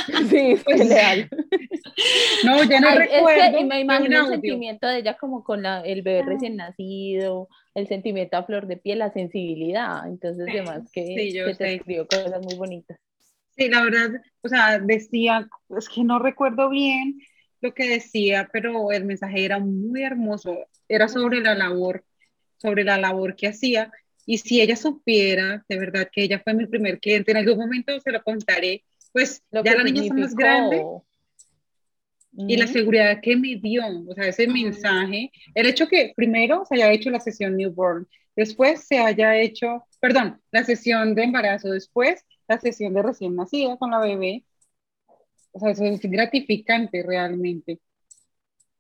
Sí, fue pues, leal. No, ya no recuerdo. y me imagino el sentimiento de ella como con la, el bebé recién nacido, el sentimiento a flor de piel, la sensibilidad. Entonces, además que, sí, que te escribió cosas muy bonitas. Sí, la verdad, o sea, decía, es que no recuerdo bien, lo que decía, pero el mensaje era muy hermoso, era sobre la labor, sobre la labor que hacía. Y si ella supiera, de verdad, que ella fue mi primer cliente, en algún momento se lo contaré, pues ya la niña está más grande. Y la seguridad que me dio, o sea, ese mensaje, el hecho que primero se haya hecho la sesión newborn, después se haya hecho, perdón, la sesión de embarazo, después la sesión de recién nacida con la bebé, o sea, eso es gratificante realmente.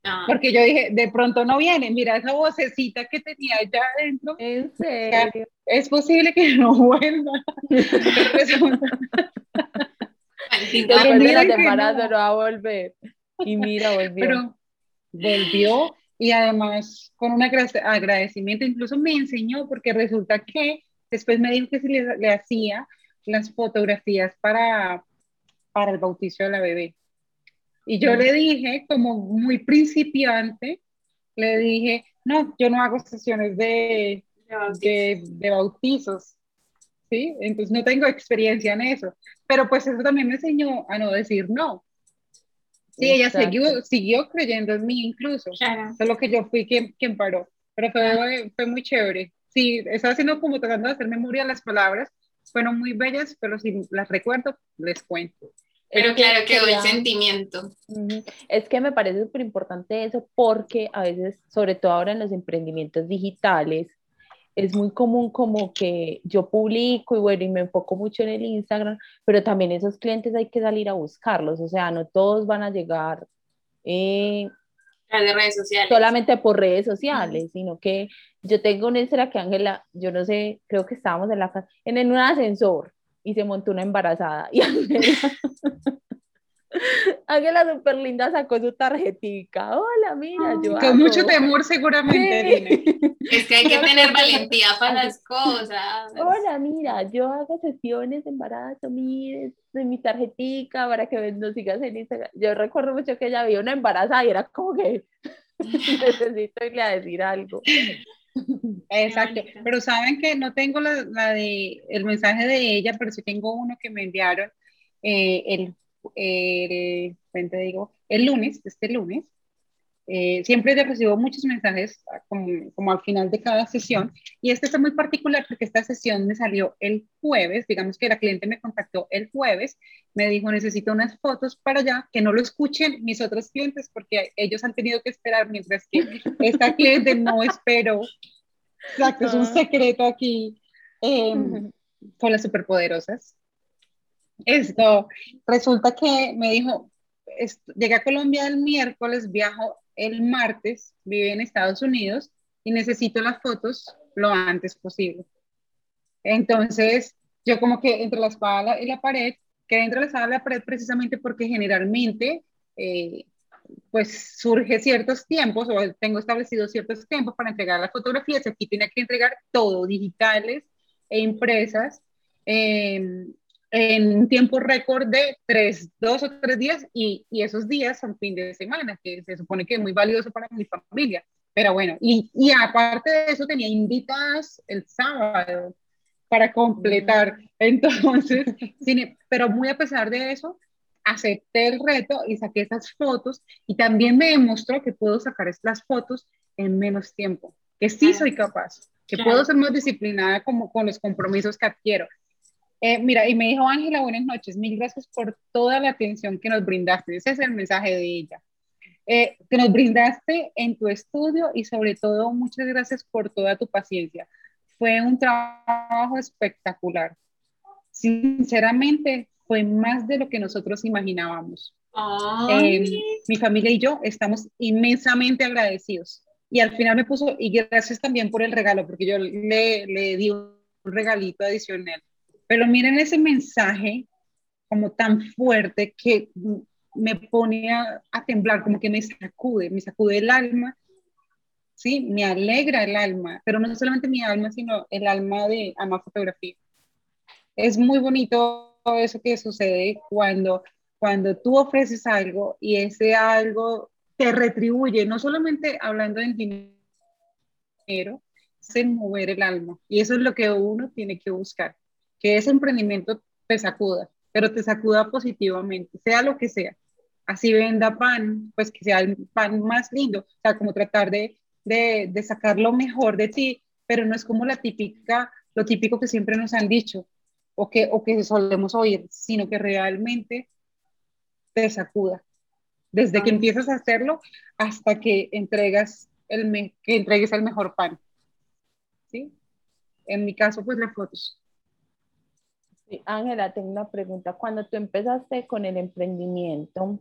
Ah. Porque yo dije, de pronto no viene, mira esa vocecita que tenía allá adentro. ¿En serio? es posible que no vuelva. y te mira de embarazo no. no va a volver. Y mira, volvió. Pero volvió y además con un agradecimiento, incluso me enseñó, porque resulta que después me dijo que si le, le hacía las fotografías para, para el bautizo de la bebé. Y yo le dije, como muy principiante, le dije, no, yo no hago sesiones de, de, de bautizos, ¿sí? Entonces no tengo experiencia en eso. Pero pues eso también me enseñó a no decir no. Sí, ella siguió, siguió creyendo en mí incluso. Claro. Solo que yo fui quien, quien paró. Pero fue, fue muy chévere. Sí, estaba haciendo como tratando de hacer memoria de las palabras. Fueron muy bellas, pero si las recuerdo, les cuento. Pero claro, quedó el sentimiento. Es que me parece súper importante eso porque a veces, sobre todo ahora en los emprendimientos digitales, es muy común como que yo publico y bueno, y me enfoco mucho en el Instagram, pero también esos clientes hay que salir a buscarlos, o sea, no todos van a llegar eh, las redes sociales. Solamente por redes sociales, sino que yo tengo una historia que Ángela, yo no sé, creo que estábamos en la casa, en un ascensor y se montó una embarazada y Ángela súper linda sacó su tarjetica. Hola, mira, yo. Con mucho temor, seguramente. Es que hay que tener valentía para las cosas. Hola, mira, yo hago sesiones de embarazo, mire, de mi tarjetica para que nos sigas en Instagram. Yo recuerdo mucho que ella había una embarazada y era como que necesito irle a decir algo. Exacto, pero saben que no tengo la, la, de el mensaje de ella, pero sí tengo uno que me enviaron eh, el el, te digo, el lunes, este lunes, eh, siempre recibo muchos mensajes ah, como, como, al final de cada sesión y este está muy particular porque esta sesión me salió el jueves, digamos que la cliente me contactó el jueves, me dijo necesito unas fotos para allá, que no lo escuchen mis otros clientes porque ellos han tenido que esperar mientras que esta cliente no esperó. Exacto, es un secreto aquí eh, con las superpoderosas. Esto, resulta que me dijo, llegué a Colombia el miércoles, viajo el martes, vive en Estados Unidos y necesito las fotos lo antes posible. Entonces, yo como que entre la espada y la pared, que entre la espada y la pared precisamente porque generalmente, eh, pues surge ciertos tiempos o tengo establecidos ciertos tiempos para entregar las fotografías. Aquí tiene que entregar todo, digitales e impresas. Eh, en un tiempo récord de tres, dos o tres días y, y, esos días son fin de semana, que se supone que es muy valioso para mi familia. Pero bueno, y, y aparte de eso tenía invitadas el sábado para completar. Entonces, pero muy a pesar de eso, acepté el reto y saqué esas fotos y también me demostró que puedo sacar estas fotos en menos tiempo, que sí soy capaz, que puedo ser más disciplinada como con los compromisos que adquiero. Eh, mira, y me dijo Ángela, buenas noches, mil gracias por toda la atención que nos brindaste. Ese es el mensaje de ella. Eh, que nos brindaste en tu estudio y sobre todo muchas gracias por toda tu paciencia. Fue un trabajo espectacular. Sinceramente, fue más de lo que nosotros imaginábamos. Eh, mi familia y yo estamos inmensamente agradecidos. Y al final me puso, y gracias también por el regalo, porque yo le, le di un regalito adicional pero miren ese mensaje como tan fuerte que me pone a, temblar, como que me sacude, me sacude el alma, ¿sí? Me alegra el alma, pero no solamente mi alma, sino el alma de amar fotografía. Es muy bonito eso que sucede cuando, cuando tú ofreces algo y ese algo te retribuye, no solamente hablando en dinero, es mover el alma. Y eso es lo que uno tiene que buscar que ese emprendimiento te sacuda, pero te sacuda positivamente, sea lo que sea. Así venda pan, pues que sea el pan más lindo, o sea, como tratar de, de, de sacar lo mejor de ti, pero no es como la típica, lo típico que siempre nos han dicho o que, o que solemos oír, sino que realmente te sacuda. Desde que empiezas a hacerlo hasta que entregas el que entregues el mejor pan. ¿Sí? En mi caso, pues las fotos. Ángela, tengo una pregunta. Cuando tú empezaste con el emprendimiento,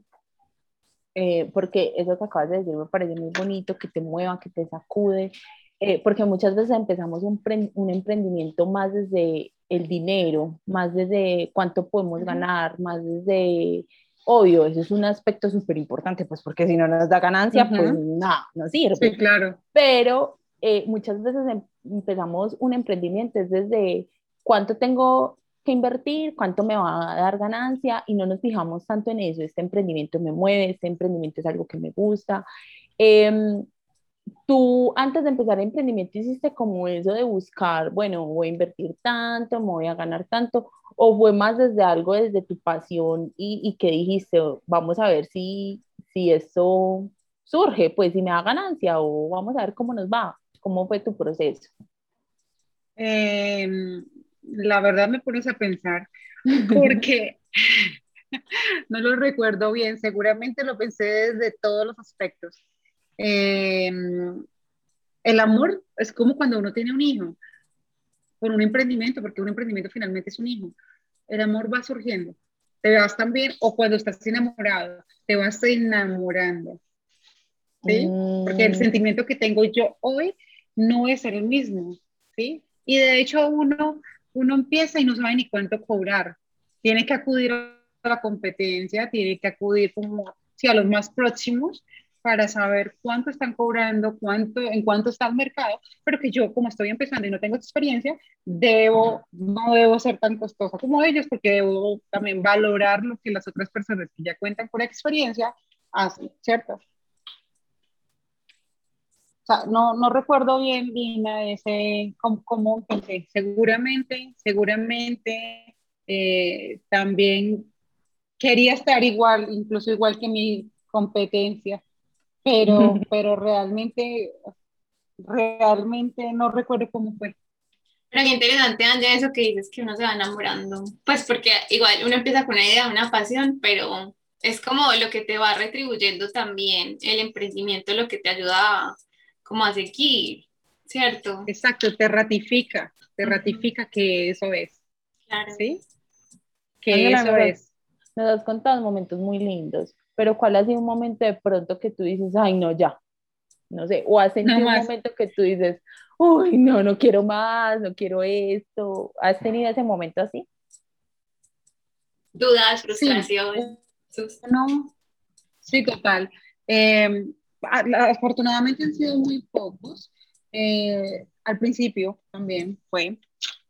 eh, porque eso que acabas de decir me parece muy bonito, que te mueva, que te sacude, eh, porque muchas veces empezamos un, un, emprendimiento más desde el dinero, más desde cuánto podemos ganar, más desde, obvio, eso es un aspecto súper importante, pues porque si no nos da ganancia, pues nada, no sirve. Sí, claro. Pero eh, muchas veces em, empezamos un emprendimiento es desde cuánto tengo que invertir, cuánto me va a dar ganancia y no nos fijamos tanto en eso. Este emprendimiento me mueve, este emprendimiento es algo que me gusta. Em, tú antes de empezar el emprendimiento hiciste como eso de buscar, bueno, voy a invertir tanto, me voy a ganar tanto, o fue más desde algo, desde tu pasión y, y que dijiste, vamos a ver si, si eso surge, pues si me da ganancia o vamos a ver cómo nos va, cómo fue tu proceso. Em, la verdad me pones a pensar, porque no lo recuerdo bien, seguramente lo pensé desde todos los aspectos. Em, el amor es como cuando uno tiene un hijo, por un emprendimiento, porque un emprendimiento finalmente es un hijo. El amor va surgiendo. Te vas también, o cuando estás enamorado, te vas enamorando. ¿Sí? Porque el mm. sentimiento que tengo yo hoy no es el mismo. ¿Sí? Y de hecho uno, uno empieza y no sabe ni cuánto cobrar. Tiene que acudir a la competencia, tiene que acudir como, sí, a los más próximos para saber cuánto están cobrando, cuánto, en cuánto está el mercado, pero que yo como estoy empezando y no tengo experiencia, debo, no debo ser tan costosa como ellos porque debo también valorar lo que las otras personas que ya cuentan con experiencia hacen, ¿cierto? O sea, no, no recuerdo bien, Lina, ese, cómo, cómo pensé. Seguramente, seguramente eh, también quería estar igual, incluso igual que mi competencia, pero, pero realmente, realmente no recuerdo cómo fue. Pero qué interesante, Anja, eso que dices que uno se va enamorando. Pues porque igual uno empieza con una idea, una pasión, pero es como lo que te va retribuyendo también el emprendimiento, lo que te ayuda a, como a seguir, ¿cierto? Exacto, te ratifica, te ratifica que eso es. Claro. ¿Sí? Que eso es. Nos has contado momentos muy lindos pero ¿cuál ha sido un momento de pronto que tú dices, ay, no, ya? No sé, o has sentido un momento que tú dices, uy, no, no quiero más, no quiero esto. ¿Has tenido ese momento así? Dudas, frustración. Sí, no, sí total. Em, afortunadamente han sido muy pocos. Eh, al principio también fue.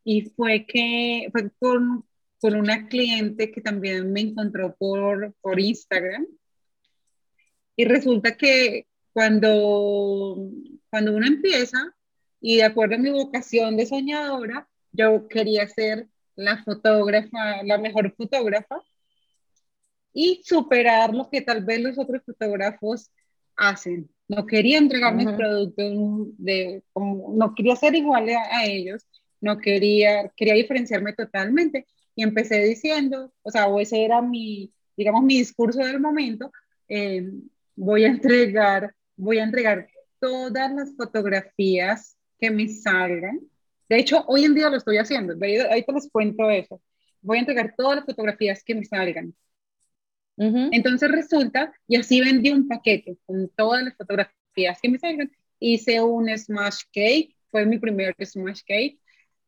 Y fue que fue con con una cliente que también me encontró por, por Instagram. Y resulta que cuando, cuando uno empieza, y de acuerdo a mi vocación de soñadora, yo quería ser la fotógrafa, la mejor fotógrafa, y superar lo que tal vez los otros fotógrafos hacen. No quería entregar mis productos, de, no quería ser igual a, a, ellos, no quería, quería diferenciarme totalmente y empecé diciendo, o sea, ese era mi, digamos, mi discurso del momento, eh, voy a entregar, voy a entregar todas las fotografías que me salgan. De hecho, hoy en día lo estoy haciendo, ahí te les cuento eso. Voy a entregar todas las fotografías que me salgan. Entonces resulta, y así vendí un paquete con todas las fotografías que me salgan. Hice un smash cake, fue mi primer smash cake.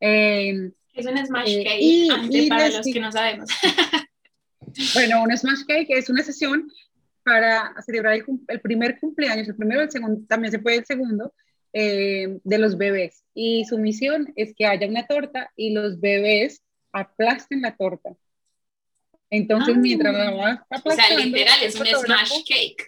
Eh, es un smash eh, cake, y, para los que no sabemos. bueno, un smash cake es una sesión para celebrar el, primer cumpleaños, el primero, el segundo, también se puede el segundo, eh, de los bebés. Y su misión es que haya una torta y los bebés aplasten la torta. Entonces, mientras la vas aplastando... O sea, literal, es un smash cake.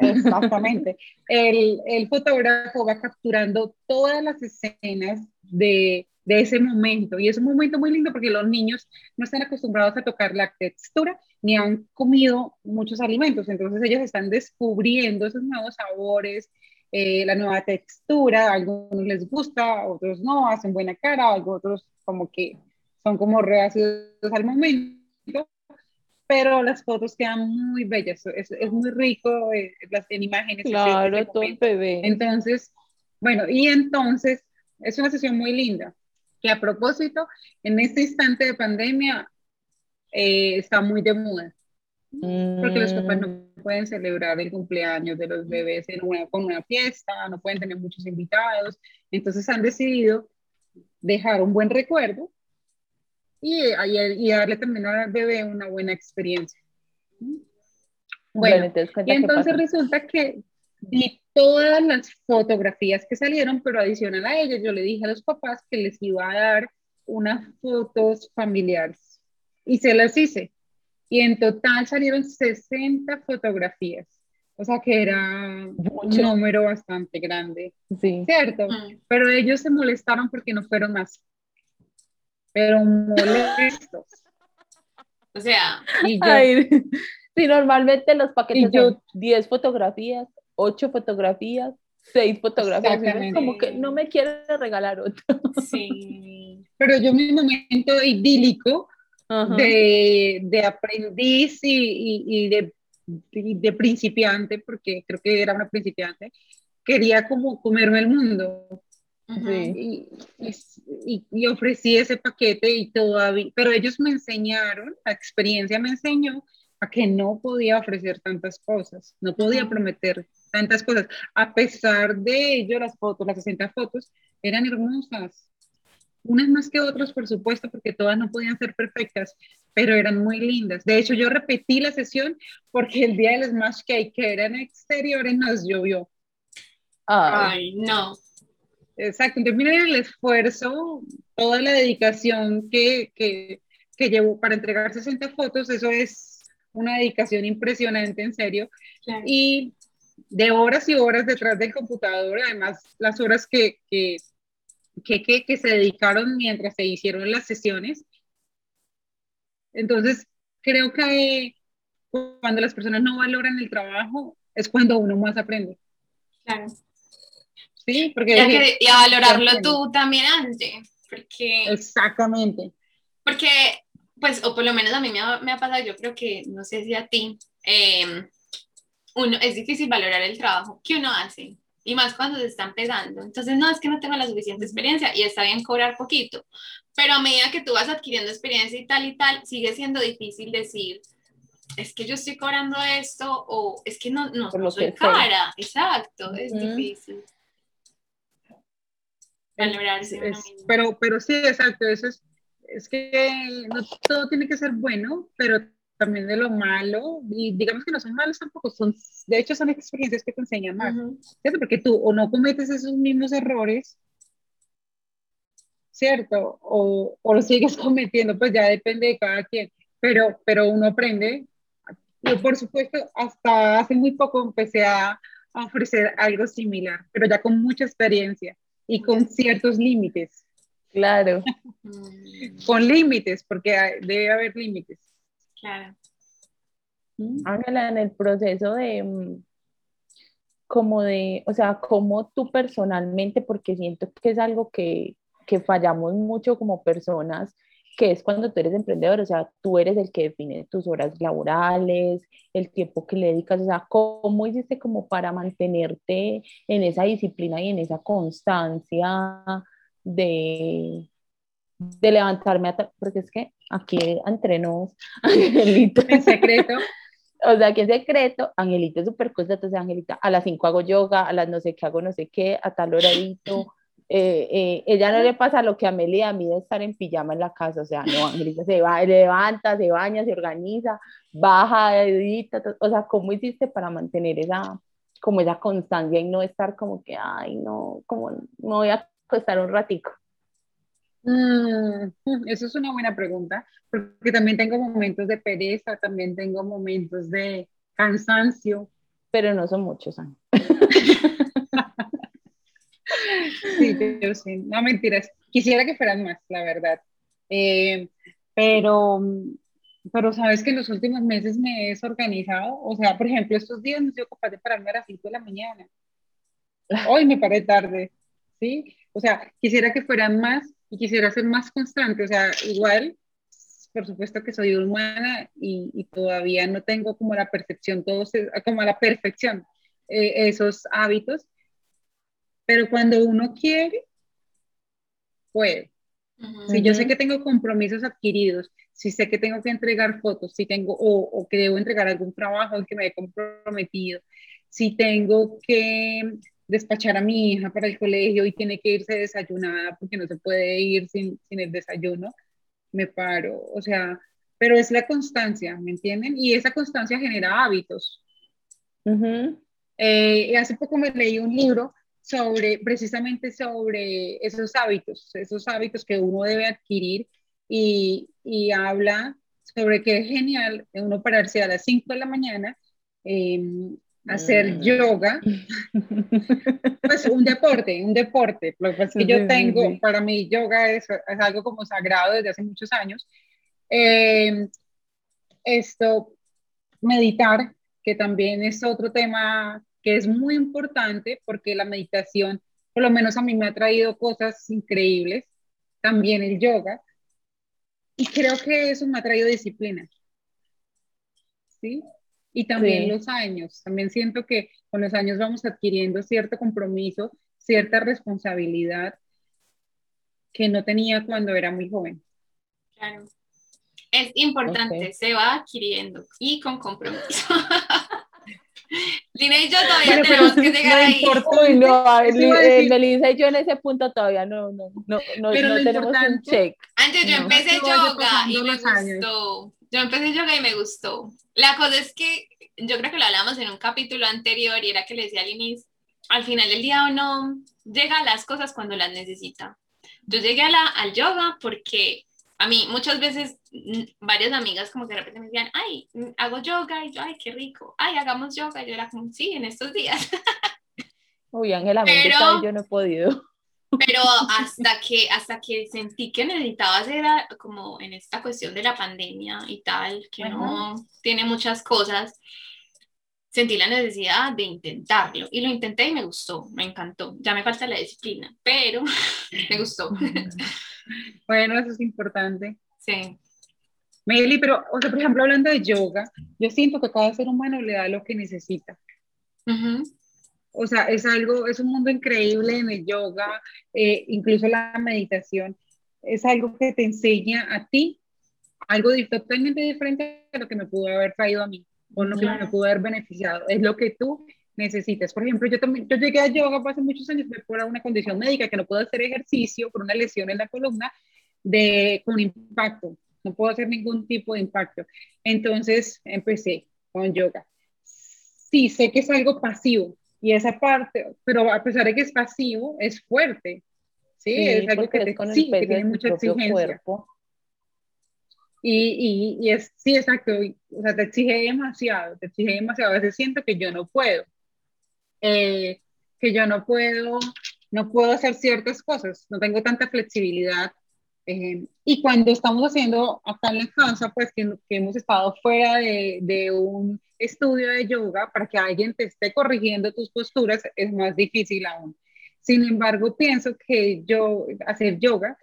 Exactamente. El, el fotógrafo va capturando todas las escenas de de ese momento. Y es un momento muy lindo porque los niños no están acostumbrados a tocar la textura ni han comido muchos alimentos. Entonces ellos están descubriendo esos nuevos sabores, eh, la nueva textura. A algunos les gusta, otros no, hacen buena cara, otros como que son como reacios al momento. Pero las fotos quedan muy bellas, es, es muy rico eh, las en imágenes. Claro, todo el bebé. Entonces, bueno, y entonces es una sesión muy linda que a propósito, en este instante de pandemia eh, está muy de moda. Porque los papás no mm. pueden celebrar el cumpleaños de los bebés en una, con una fiesta, no pueden tener muchos invitados. Entonces han decidido dejar un buen recuerdo y, y, darle también al bebé una buena experiencia. Bueno, y entonces resulta que vi todas las fotografías que salieron, pero adicional a ellas, yo le dije a los papás que les iba a dar unas fotos familiares y se las hice. Y en total salieron 60 fotografías. O sea que era un número bastante grande. Sí. ¿Cierto? Mm. Pero ellos se molestaron porque no fueron más. Pero molestos. O sea, Y yo, Ay, sí, normalmente los paquetes yo- son 10 fotografías, 8 fotografías, 6 fotografías. es como que no me quiere regalar otro. sí. pero yo mi momento idílico de, de aprendiz y, y- y de, y de principiante, porque creo que era una principiante, quería como comerme el mundo. Sí. y, y- y ofrecí ese paquete y todavía, pero ellos me enseñaron, la experiencia me enseñó a que no podía ofrecer tantas cosas, no podía prometer tantas cosas. A pesar de ello, las fotos, las 60 fotos, eran hermosas. Unas más que otras, por supuesto, porque todas no podían ser perfectas, pero eran muy lindas. De hecho, yo repetí la sesión porque el día del Smash Cake, que era en exteriores, nos llovió. Ay, Ay, no. Exacto, entonces miren el esfuerzo, toda la dedicación que, que, que llevó para entregar 60 fotos, eso es una dedicación impresionante, en serio, Claro. y de horas y horas detrás del computador, además las horas que, que, que, que, que se dedicaron mientras se hicieron las sesiones. Entonces, creo que cuando las personas no valoran el trabajo, es cuando uno más aprende. Claro. Sí, porque Y a, decir- que- y a valorarlo tú también, Angie, porque, exactamente. porque, pues, o por lo menos a mí me ha, me ha pasado, yo creo que, no sé si a ti, eh, uno, es difícil valorar el trabajo que uno hace, y más cuando se está empezando. Entonces, no, es que no tengo la suficiente experiencia y está bien cobrar poquito, pero a medida que tú vas adquiriendo experiencia y tal y tal, sigue siendo difícil decir, es que yo estoy cobrando esto o es que no, no, no soy cara, exacto, es difícil. Valorarse uno Es- mismo. pero, pero sí, exacto, eso es, es que no todo tiene que ser bueno, pero también de lo malo, y digamos que no son malos tampoco, son, de hecho son experiencias que te enseñan más, Ujú. ¿cierto? Porque tú o no cometes esos mismos errores, ¿cierto? O, o los sigues cometiendo, pues ya depende de cada quien, pero, pero uno aprende. Yo, por supuesto, hasta hace muy poco empecé a, a ofrecer algo similar, pero ya con mucha experiencia y con ciertos límites claro. Mm, con límites, porque hay- debe haber límites. Claro. Ángela, en el proceso de, mm, como de, o sea, como tú personalmente, porque siento que es algo que, que fallamos mucho como personas, que es cuando tú eres emprendedor, o sea, tú eres el que define tus horas laborales, el tiempo que le dedicas, o sea, ¿cómo hiciste como para mantenerte en esa disciplina y en esa constancia de, de levantarme, a porque es que aquí entre nos, Angelito, En secreto, o sea, que en secreto, Angelita es súper constante, o sea, Angelita, a las 5 hago yoga, a las no sé qué hago no sé qué, a tal horadito, eh, eh, ella no le pasa lo que a Amelia a mí de estar en pijama en la casa, o sea, no, Angelita se va, levanta, se baña, se organiza, baja, edita, o sea, ¿cómo hiciste para mantener esa, como esa constancia y no estar como que, ay, no, como, me voy a acostar un ratico? mm, eso es una buena pregunta, porque también tengo momentos de pereza, también tengo momentos de cansancio. Pero no son muchos, Ángel. Sí, yo sí, no mentiras. Quisiera que fueran más, la verdad. Eh, pero, pero sabes que en los últimos meses me he desorganizado. O sea, por ejemplo, estos días no sido capaz de pararme a las 5 de la mañana. Hoy me paré tarde, ¿sí? O sea, quisiera que fueran más y quisiera ser más constante. O sea, igual, por supuesto que soy humana y, y todavía no tengo como la percepción, todos, como a la perfección eh, esos hábitos. Pero cuando uno quiere, puede. Ujú. Si yo sé que tengo compromisos adquiridos, si sé que tengo que entregar fotos, si tengo o, o que debo entregar algún trabajo al que me he comprometido, si tengo que despachar a mi hija para el colegio y tiene que irse desayunada porque no se puede ir sin, sin el desayuno, me paro. O sea, pero es la constancia, ¿me entienden? Y esa constancia genera hábitos. Ujú. Eh, y hace poco me leí un libro sobre, precisamente sobre esos hábitos, esos hábitos que uno debe adquirir y, y habla sobre que es genial uno pararse a las 5 de la mañana, em, hacer mm. yoga, pues un deporte, un deporte. Lo que que yo tengo, para mí yoga es, es, algo como sagrado desde hace muchos años. Em, esto, meditar, que también es otro tema que es muy importante porque la meditación, por lo menos a mí me ha traído cosas increíbles, también el yoga, y creo que eso me ha traído disciplina. ¿Sí? Y también los años. También siento que con los años vamos adquiriendo cierto compromiso, cierta responsabilidad que no tenía cuando era muy joven. Claro. Es importante, se va adquiriendo y con compromiso. Lina y yo todavía tenemos que llegar ahí. Uy, no, eh, Melissa y yo en ese punto todavía no, no, no, no, tenemos un check. Antes yo empecé yoga y me gustó. Yo empecé yoga y me gustó. La cosa es que yo creo que lo hablamos en un capítulo anterior y era que le decía a Linis, al final del día uno llega a las cosas cuando las necesita. Yo llegué a la, al yoga porque a mí muchas veces mm, varias amigas como que de repente me decían, ay, mm, hago yoga y yo, ay, qué rico, ay, hagamos yoga. Y yo era como, sí, en estos días. Uy, Ángela, yo no he podido. Pero hasta que, hasta que sentí que necesitaba hacer como en esta cuestión de la pandemia y tal, que no tiene muchas cosas, sentí la necesidad de intentarlo y lo intenté y me gustó, me encantó. Ya me falta la disciplina, pero me gustó. Bueno, eso es importante. Sí. Meli, pero, o sea, por ejemplo, hablando de yoga, yo siento que cada ser humano le da lo que necesita. O sea, es algo, es un mundo increíble en el yoga, eh, incluso la meditación, es algo que te enseña a ti algo totalmente diferente a lo que me pudo haber traído a mí, o lo que me pudo haber beneficiado. Es lo que tú necesitas. Por ejemplo, yo también, yo llegué a yoga hace muchos años por una condición médica que no puedo hacer ejercicio por una lesión en la columna de, con impacto. No puedo hacer ningún tipo de impacto. Entonces empecé con yoga. Sí, sé que es algo pasivo y esa parte, pero a pesar de que es pasivo, es fuerte. Sí, es algo que, te, sí, que tiene mucha exigencia. Cuerpo. Y, y, y, es, sí, exacto, o sea, te exige demasiado, te exige demasiado, a veces siento que yo no puedo, eh, que yo no puedo, no puedo hacer ciertas cosas, no tengo tanta flexibilidad. Eh, y cuando estamos haciendo acá en la casa, pues que, que hemos estado fuera de, de, un estudio de yoga para que alguien te esté corrigiendo tus posturas, es más difícil aún. Sin embargo, pienso que yo hacer yoga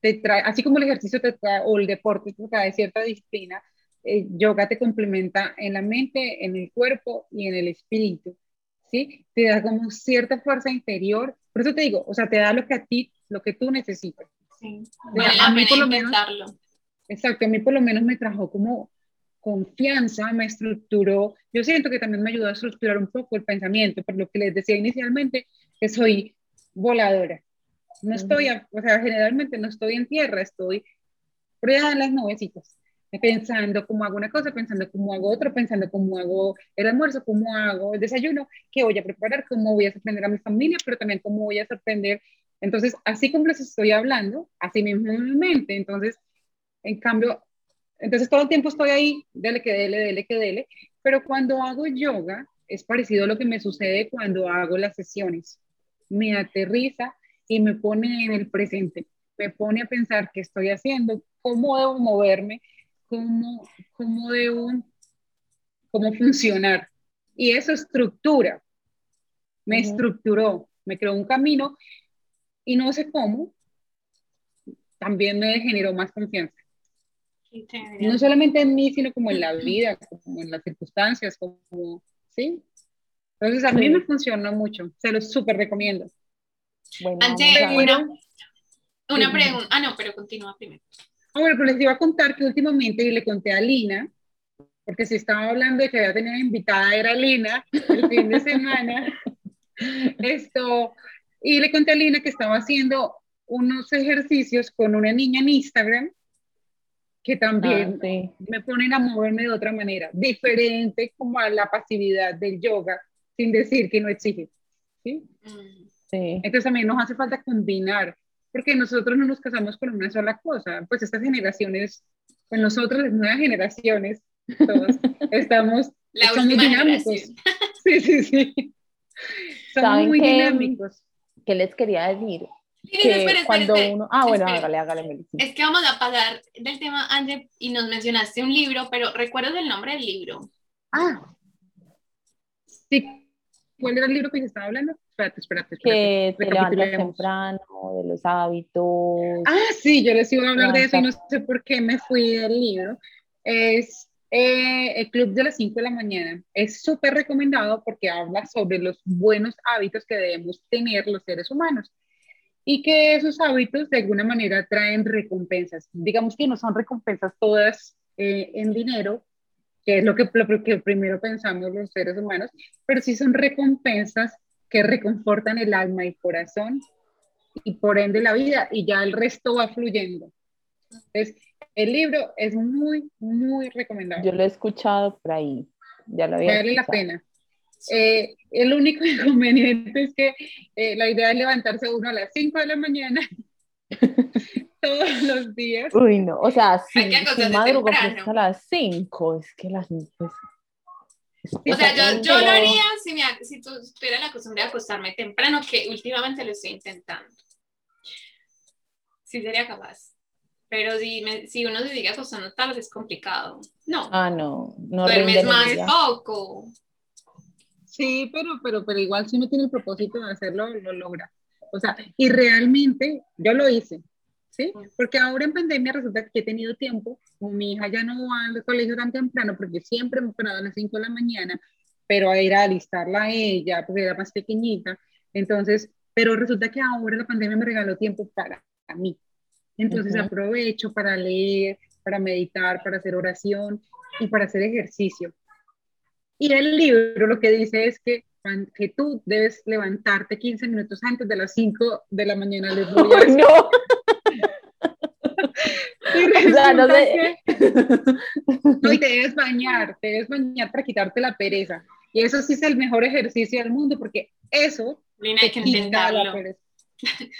te trae, así como el ejercicio te trae, o el deporte te trae cierta disciplina, eh, yoga te complementa en la mente, en el cuerpo y en el espíritu. ¿Sí? Te da como cierta fuerza interior. Por eso te digo, o sea, te da lo que a ti, lo que tú necesitas. Sí, a mí por lo menos, exacto, a mí por lo menos me trajo como confianza, me estructuró. Yo siento que también me ayudó a estructurar un poco el pensamiento, por lo que les decía inicialmente, que soy voladora. No estoy, o sea, generalmente no estoy en tierra, estoy por allá en las nubecitas pensando cómo hago una cosa, pensando cómo hago otra, pensando cómo hago el almuerzo, cómo hago el desayuno, qué voy a preparar, cómo voy a sorprender a mi familia, pero también cómo voy a sorprender. Entonces, así como les estoy hablando, así mismo en mi mente. Entonces, en cambio, entonces todo el tiempo estoy ahí, dele que dele, dele que dele, pero cuando hago yoga es parecido a lo que me sucede cuando hago las sesiones. Me aterriza y me pone en el presente, me pone a pensar qué estoy haciendo, cómo debo moverme, cómo, cómo debo, cómo funcionar. Y eso estructura, me estructuró, me creó un camino y no sé cómo, también me generó más confianza. No solamente en mí, sino como en la vida, como en las circunstancias, como, ¿sí? Entonces a mí me funcionó mucho, se lo súper recomiendo. Bueno, una, una pregunta, ah no, pero continúa primero. Ah, bueno, pues les iba a contar que últimamente le conté a Lina, porque si estaba hablando de que había tenido invitada, era Lina, el fin de semana. Esto, y le conté a Lina que estaba haciendo unos ejercicios con una niña en Instagram que también ah, me ponen a moverme de otra manera, diferente como a la pasividad del yoga, sin decir que no exige. ¿sí? Sí. Entonces también nos hace falta combinar, porque nosotros no nos casamos con una sola cosa, pues estas generaciones, pues nosotros, las nuevas generaciones, todos, estamos, La somos última dinámicos. Sí, sí, sí. Somos ¿Saben muy qué? dinámicos. ¿Qué les quería decir? Linis, Que espera, espera, cuando espera. uno... Ah, bueno, Espera. hágale, hágale, sí. Es que vamos a pasar del tema, André, y nos mencionaste un libro, pero ¿recuerdas el nombre del libro? Ah, sí. ¿Cuál era el libro que se estaba hablando? Espérate, espérate, espérate. Que te levantas temprano, de los hábitos. Ah, sí, yo les iba a hablar de eso y no sé por qué me fui del libro. Es eh, el Club de las 5 de la mañana. Es súper recomendado porque habla sobre los buenos hábitos que debemos tener los seres humanos y que esos hábitos de alguna manera traen recompensas. Digamos que no son recompensas todas eh, en dinero, que es lo que, lo que primero pensamos los seres humanos, pero sí son recompensas que reconfortan el alma y corazón y por ende la vida y ya el resto va fluyendo. Entonces, el libro es muy, muy recomendable. Yo lo he escuchado por ahí. Ya lo había Vale la pena. Eh, el único inconveniente es que eh, la idea es levantarse uno a las 5 de la mañana todos los días. Uy, no, o sea, sí, Hay que sí acostarse madrugo pues, hasta las 5, es que las 5 O sea, yo, yo lo haría si, me, si tu- tuviera la costumbre de acostarme temprano, que últimamente lo estoy intentando. Sí sería capaz. Pero si, me- si uno se sigue acostando tarde es complicado. No, Ah, no, no duermes más poco. Sí, pero, pero, pero igual si uno tiene el propósito de hacerlo, lo logra. O sea, y realmente yo lo hice, ¿sí? Porque ahora en pandemia resulta que he tenido tiempo, como mi hija ya no va al colegio tan temprano, porque siempre me paraba a las 5 de la mañana, pero a ir a alistarla a ella, porque era más pequeñita. Entonces, pero resulta que ahora la pandemia me regaló tiempo para mí. Entonces Ujú. aprovecho para leer, para meditar, para hacer oración y para hacer ejercicio. Y el libro lo que dice es que, que tú debes levantarte 15 minutos antes de las 5 de la mañana. Les voy a decir. no, o sea, no sé. que- no, y te debes bañar, te debes bañar para quitarte la pereza. Y eso sí es el mejor ejercicio del mundo, porque eso Lina, hay te que quita la pereza.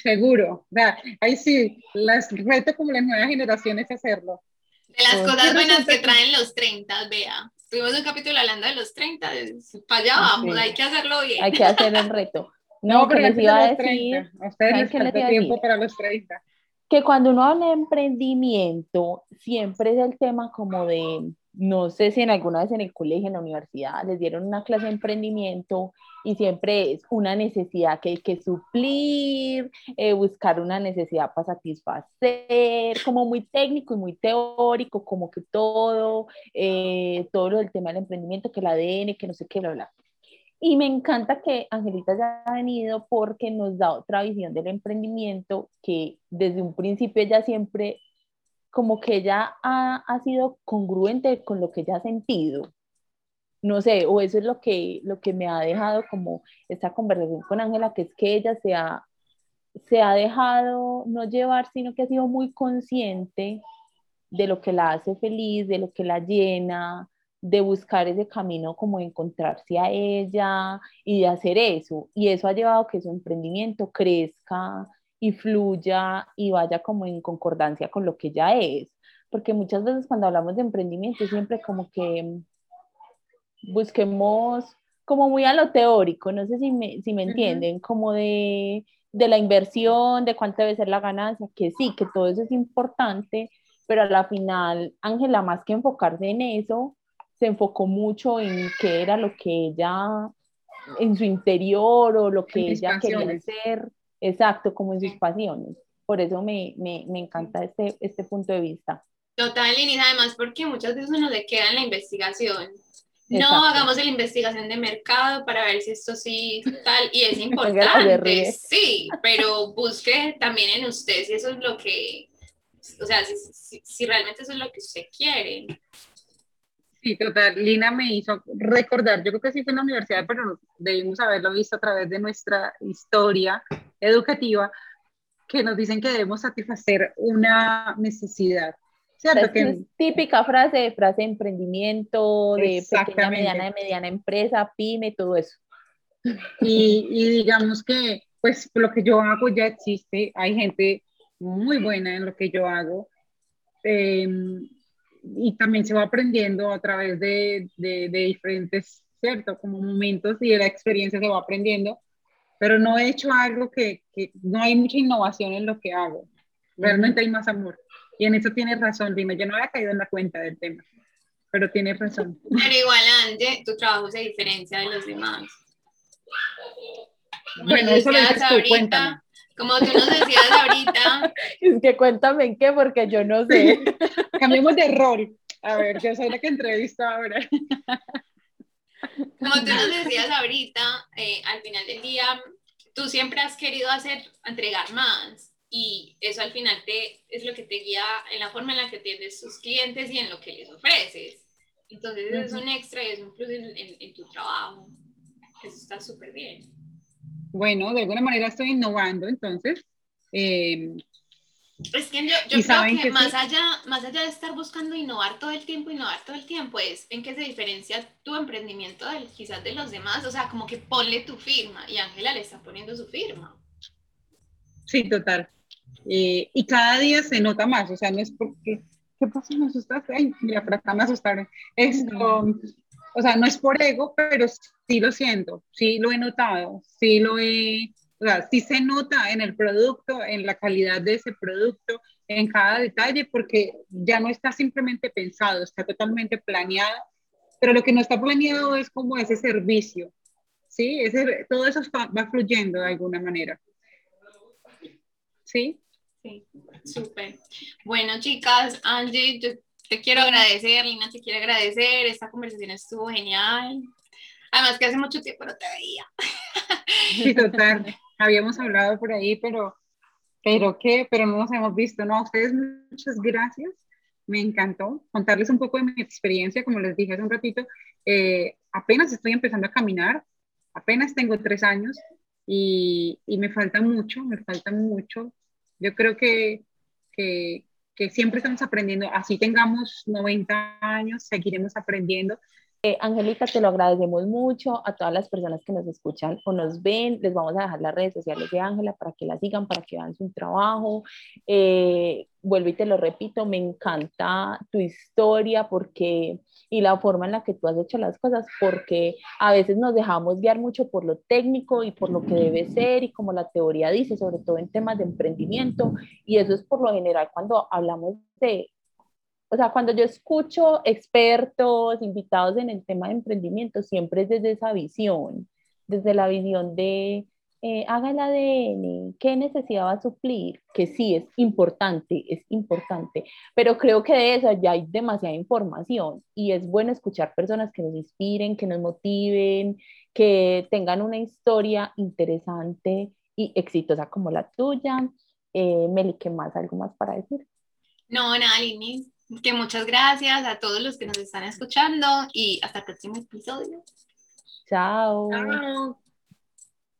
Seguro. O sea, ahí sí, las reto como las nuevas generaciones a hacerlo. De las Oh. cosas buenas que que- traen los 30, vea. Tuvimos un capítulo hablando de los 30, para allá vamos, sí. hay que hacerlo bien. hay que hacer el reto. No, que pero les iba a los decir 30. A ustedes ¿saben les falta tiempo para los 30. Que cuando uno habla de emprendimiento, siempre es el tema como de, no sé si en alguna vez en el colegio, en la universidad, les dieron una clase de emprendimiento y siempre es una necesidad que hay que suplir, eh, buscar una necesidad para satisfacer, como muy técnico y muy teórico, como que todo, eh, todo lo del tema del emprendimiento, que el ADN, que no sé qué, bla, bla. Y me encanta que Angelita ya ha venido porque nos da otra visión del emprendimiento que desde un principio ella siempre, como que ella ha, ha sido congruente con lo que ella ha sentido. No sé, o eso es lo que, lo que me ha dejado como esta conversación con Ángela, que es que ella se ha, se ha dejado no llevar, sino que ha sido muy consciente de lo que la hace feliz, de lo que la llena, de buscar ese camino como de encontrarse a ella y de hacer eso. Y eso ha llevado a que su emprendimiento crezca y fluya y vaya como en concordancia con lo que ella es. Porque muchas veces cuando hablamos de emprendimiento siempre como que busquemos como muy a lo teórico, no sé si me, si me entienden, como de, de la inversión, de cuánto debe ser la ganancia, que sí, que todo eso es importante, pero a la final, Ángela, más que enfocarse en eso, se enfocó mucho en qué era lo que ella, en su interior o lo que ella quería hacer, exacto, como en sus pasiones. Por eso me, me, me encanta este, este punto de vista. Total, Inés, además porque muchas veces uno se queda en la investigación. No Exacto. hagamos la investigación de mercado para ver si esto sí tal, y es importante, sí, pero busque también en usted si eso es lo que, o sea, si, si- si realmente eso es lo que usted quiere. Sí, total. Lina me hizo recordar, yo creo que sí fue en la universidad, pero debimos haberlo visto a través de nuestra historia educativa, que nos dicen que debemos satisfacer una necesidad. ¿Cierto? Es, Que, típica frase, frase de emprendimiento, de pequeña, mediana, de mediana empresa, pyme, todo eso. y, y digamos que, pues lo que yo hago ya existe, hay gente muy buena en lo que yo hago. Em, y también se va aprendiendo a través de, de, de, diferentes, ¿cierto? Como momentos y de la experiencia se va aprendiendo, pero no he hecho algo que, que no hay mucha innovación en lo que hago. Realmente hay más amor. Y en eso tienes razón, dime, yo no había caído en la cuenta del tema, pero tienes razón. Pero igual, Ange, tu trabajo se diferencia de los demás. Bueno, eso lo dices tú, cuéntame. Como tú nos decías ahorita. Es que cuéntame en qué, porque yo no sé. Cambiemos de rol. A ver, yo soy la que entrevista ahora. Como tú nos decías ahorita, eh, al final del día, tú siempre has querido hacer, entregar más y eso al final te, es lo que te guía en la forma en la que atiendes tus clientes y en lo que les ofreces. Entonces es un extra y es un plus en, en tu trabajo. Eso está súper bien. Bueno, de alguna manera estoy innovando, entonces. Eh, es que yo, yo creo que, más, allá, más allá de estar buscando innovar todo el tiempo, innovar todo el tiempo, es en qué se diferencia tu emprendimiento del, quizás de los demás. O sea, como que ponle tu firma y Ángela le está poniendo su firma. Sí, total. Eh, y cada día se nota más, o sea, no es porque, ¿qué pasa? Me asustaste. Ay, mira, por acá me asustaron. Esto, o sea, no es por ego, pero sí lo siento, sí lo he notado, sí lo he, o sea, sí se nota en el producto, en la calidad de ese producto, en cada detalle, porque ya no está simplemente pensado, está totalmente planeado, pero lo que no está planeado es como ese servicio, ¿sí? Ese, todo eso va fluyendo de alguna manera. ¿Sí? Sí, súper. Bueno, chicas, Angie, yo te quiero agradecer, Lina, te quiero agradecer. Esta conversación estuvo genial. Además que hace mucho tiempo no te veía. Sí, total. Habíamos hablado por ahí, pero, pero qué, pero no nos hemos visto. No, a ustedes muchas gracias. Me encantó contarles un poco de mi experiencia. Como les dije hace un ratito, eh, apenas estoy empezando a caminar, apenas tengo tres años y, y me falta mucho, me falta mucho. Yo creo que, que, que siempre estamos aprendiendo, así tengamos 90 años, seguiremos aprendiendo. Eh, Angélica, te lo agradecemos mucho a todas las personas que nos escuchan o nos ven. Les vamos a dejar las redes sociales de Ángela para que la sigan, para que vean su trabajo. Eh, vuelvo y te lo repito, me encanta tu historia porque y la forma en la que tú has hecho las cosas, porque a veces nos dejamos guiar mucho por lo técnico y por lo que debe ser y como la teoría dice, sobre todo en temas de emprendimiento, y eso es por lo general cuando hablamos de, o sea, cuando yo escucho expertos, invitados en el tema de emprendimiento, siempre es desde esa visión, desde la visión de eh, haga el ADN, qué necesidad va a suplir, que sí es importante, es importante, pero creo que de eso ya hay demasiada información y es bueno escuchar personas que nos inspiren, que nos motiven, que tengan una historia interesante y exitosa como la tuya. Eh, Meli, ¿qué más? ¿Algo más para decir? No, nada, Lini, que muchas gracias a todos los que nos están escuchando y hasta el próximo episodio. Chao. Chao.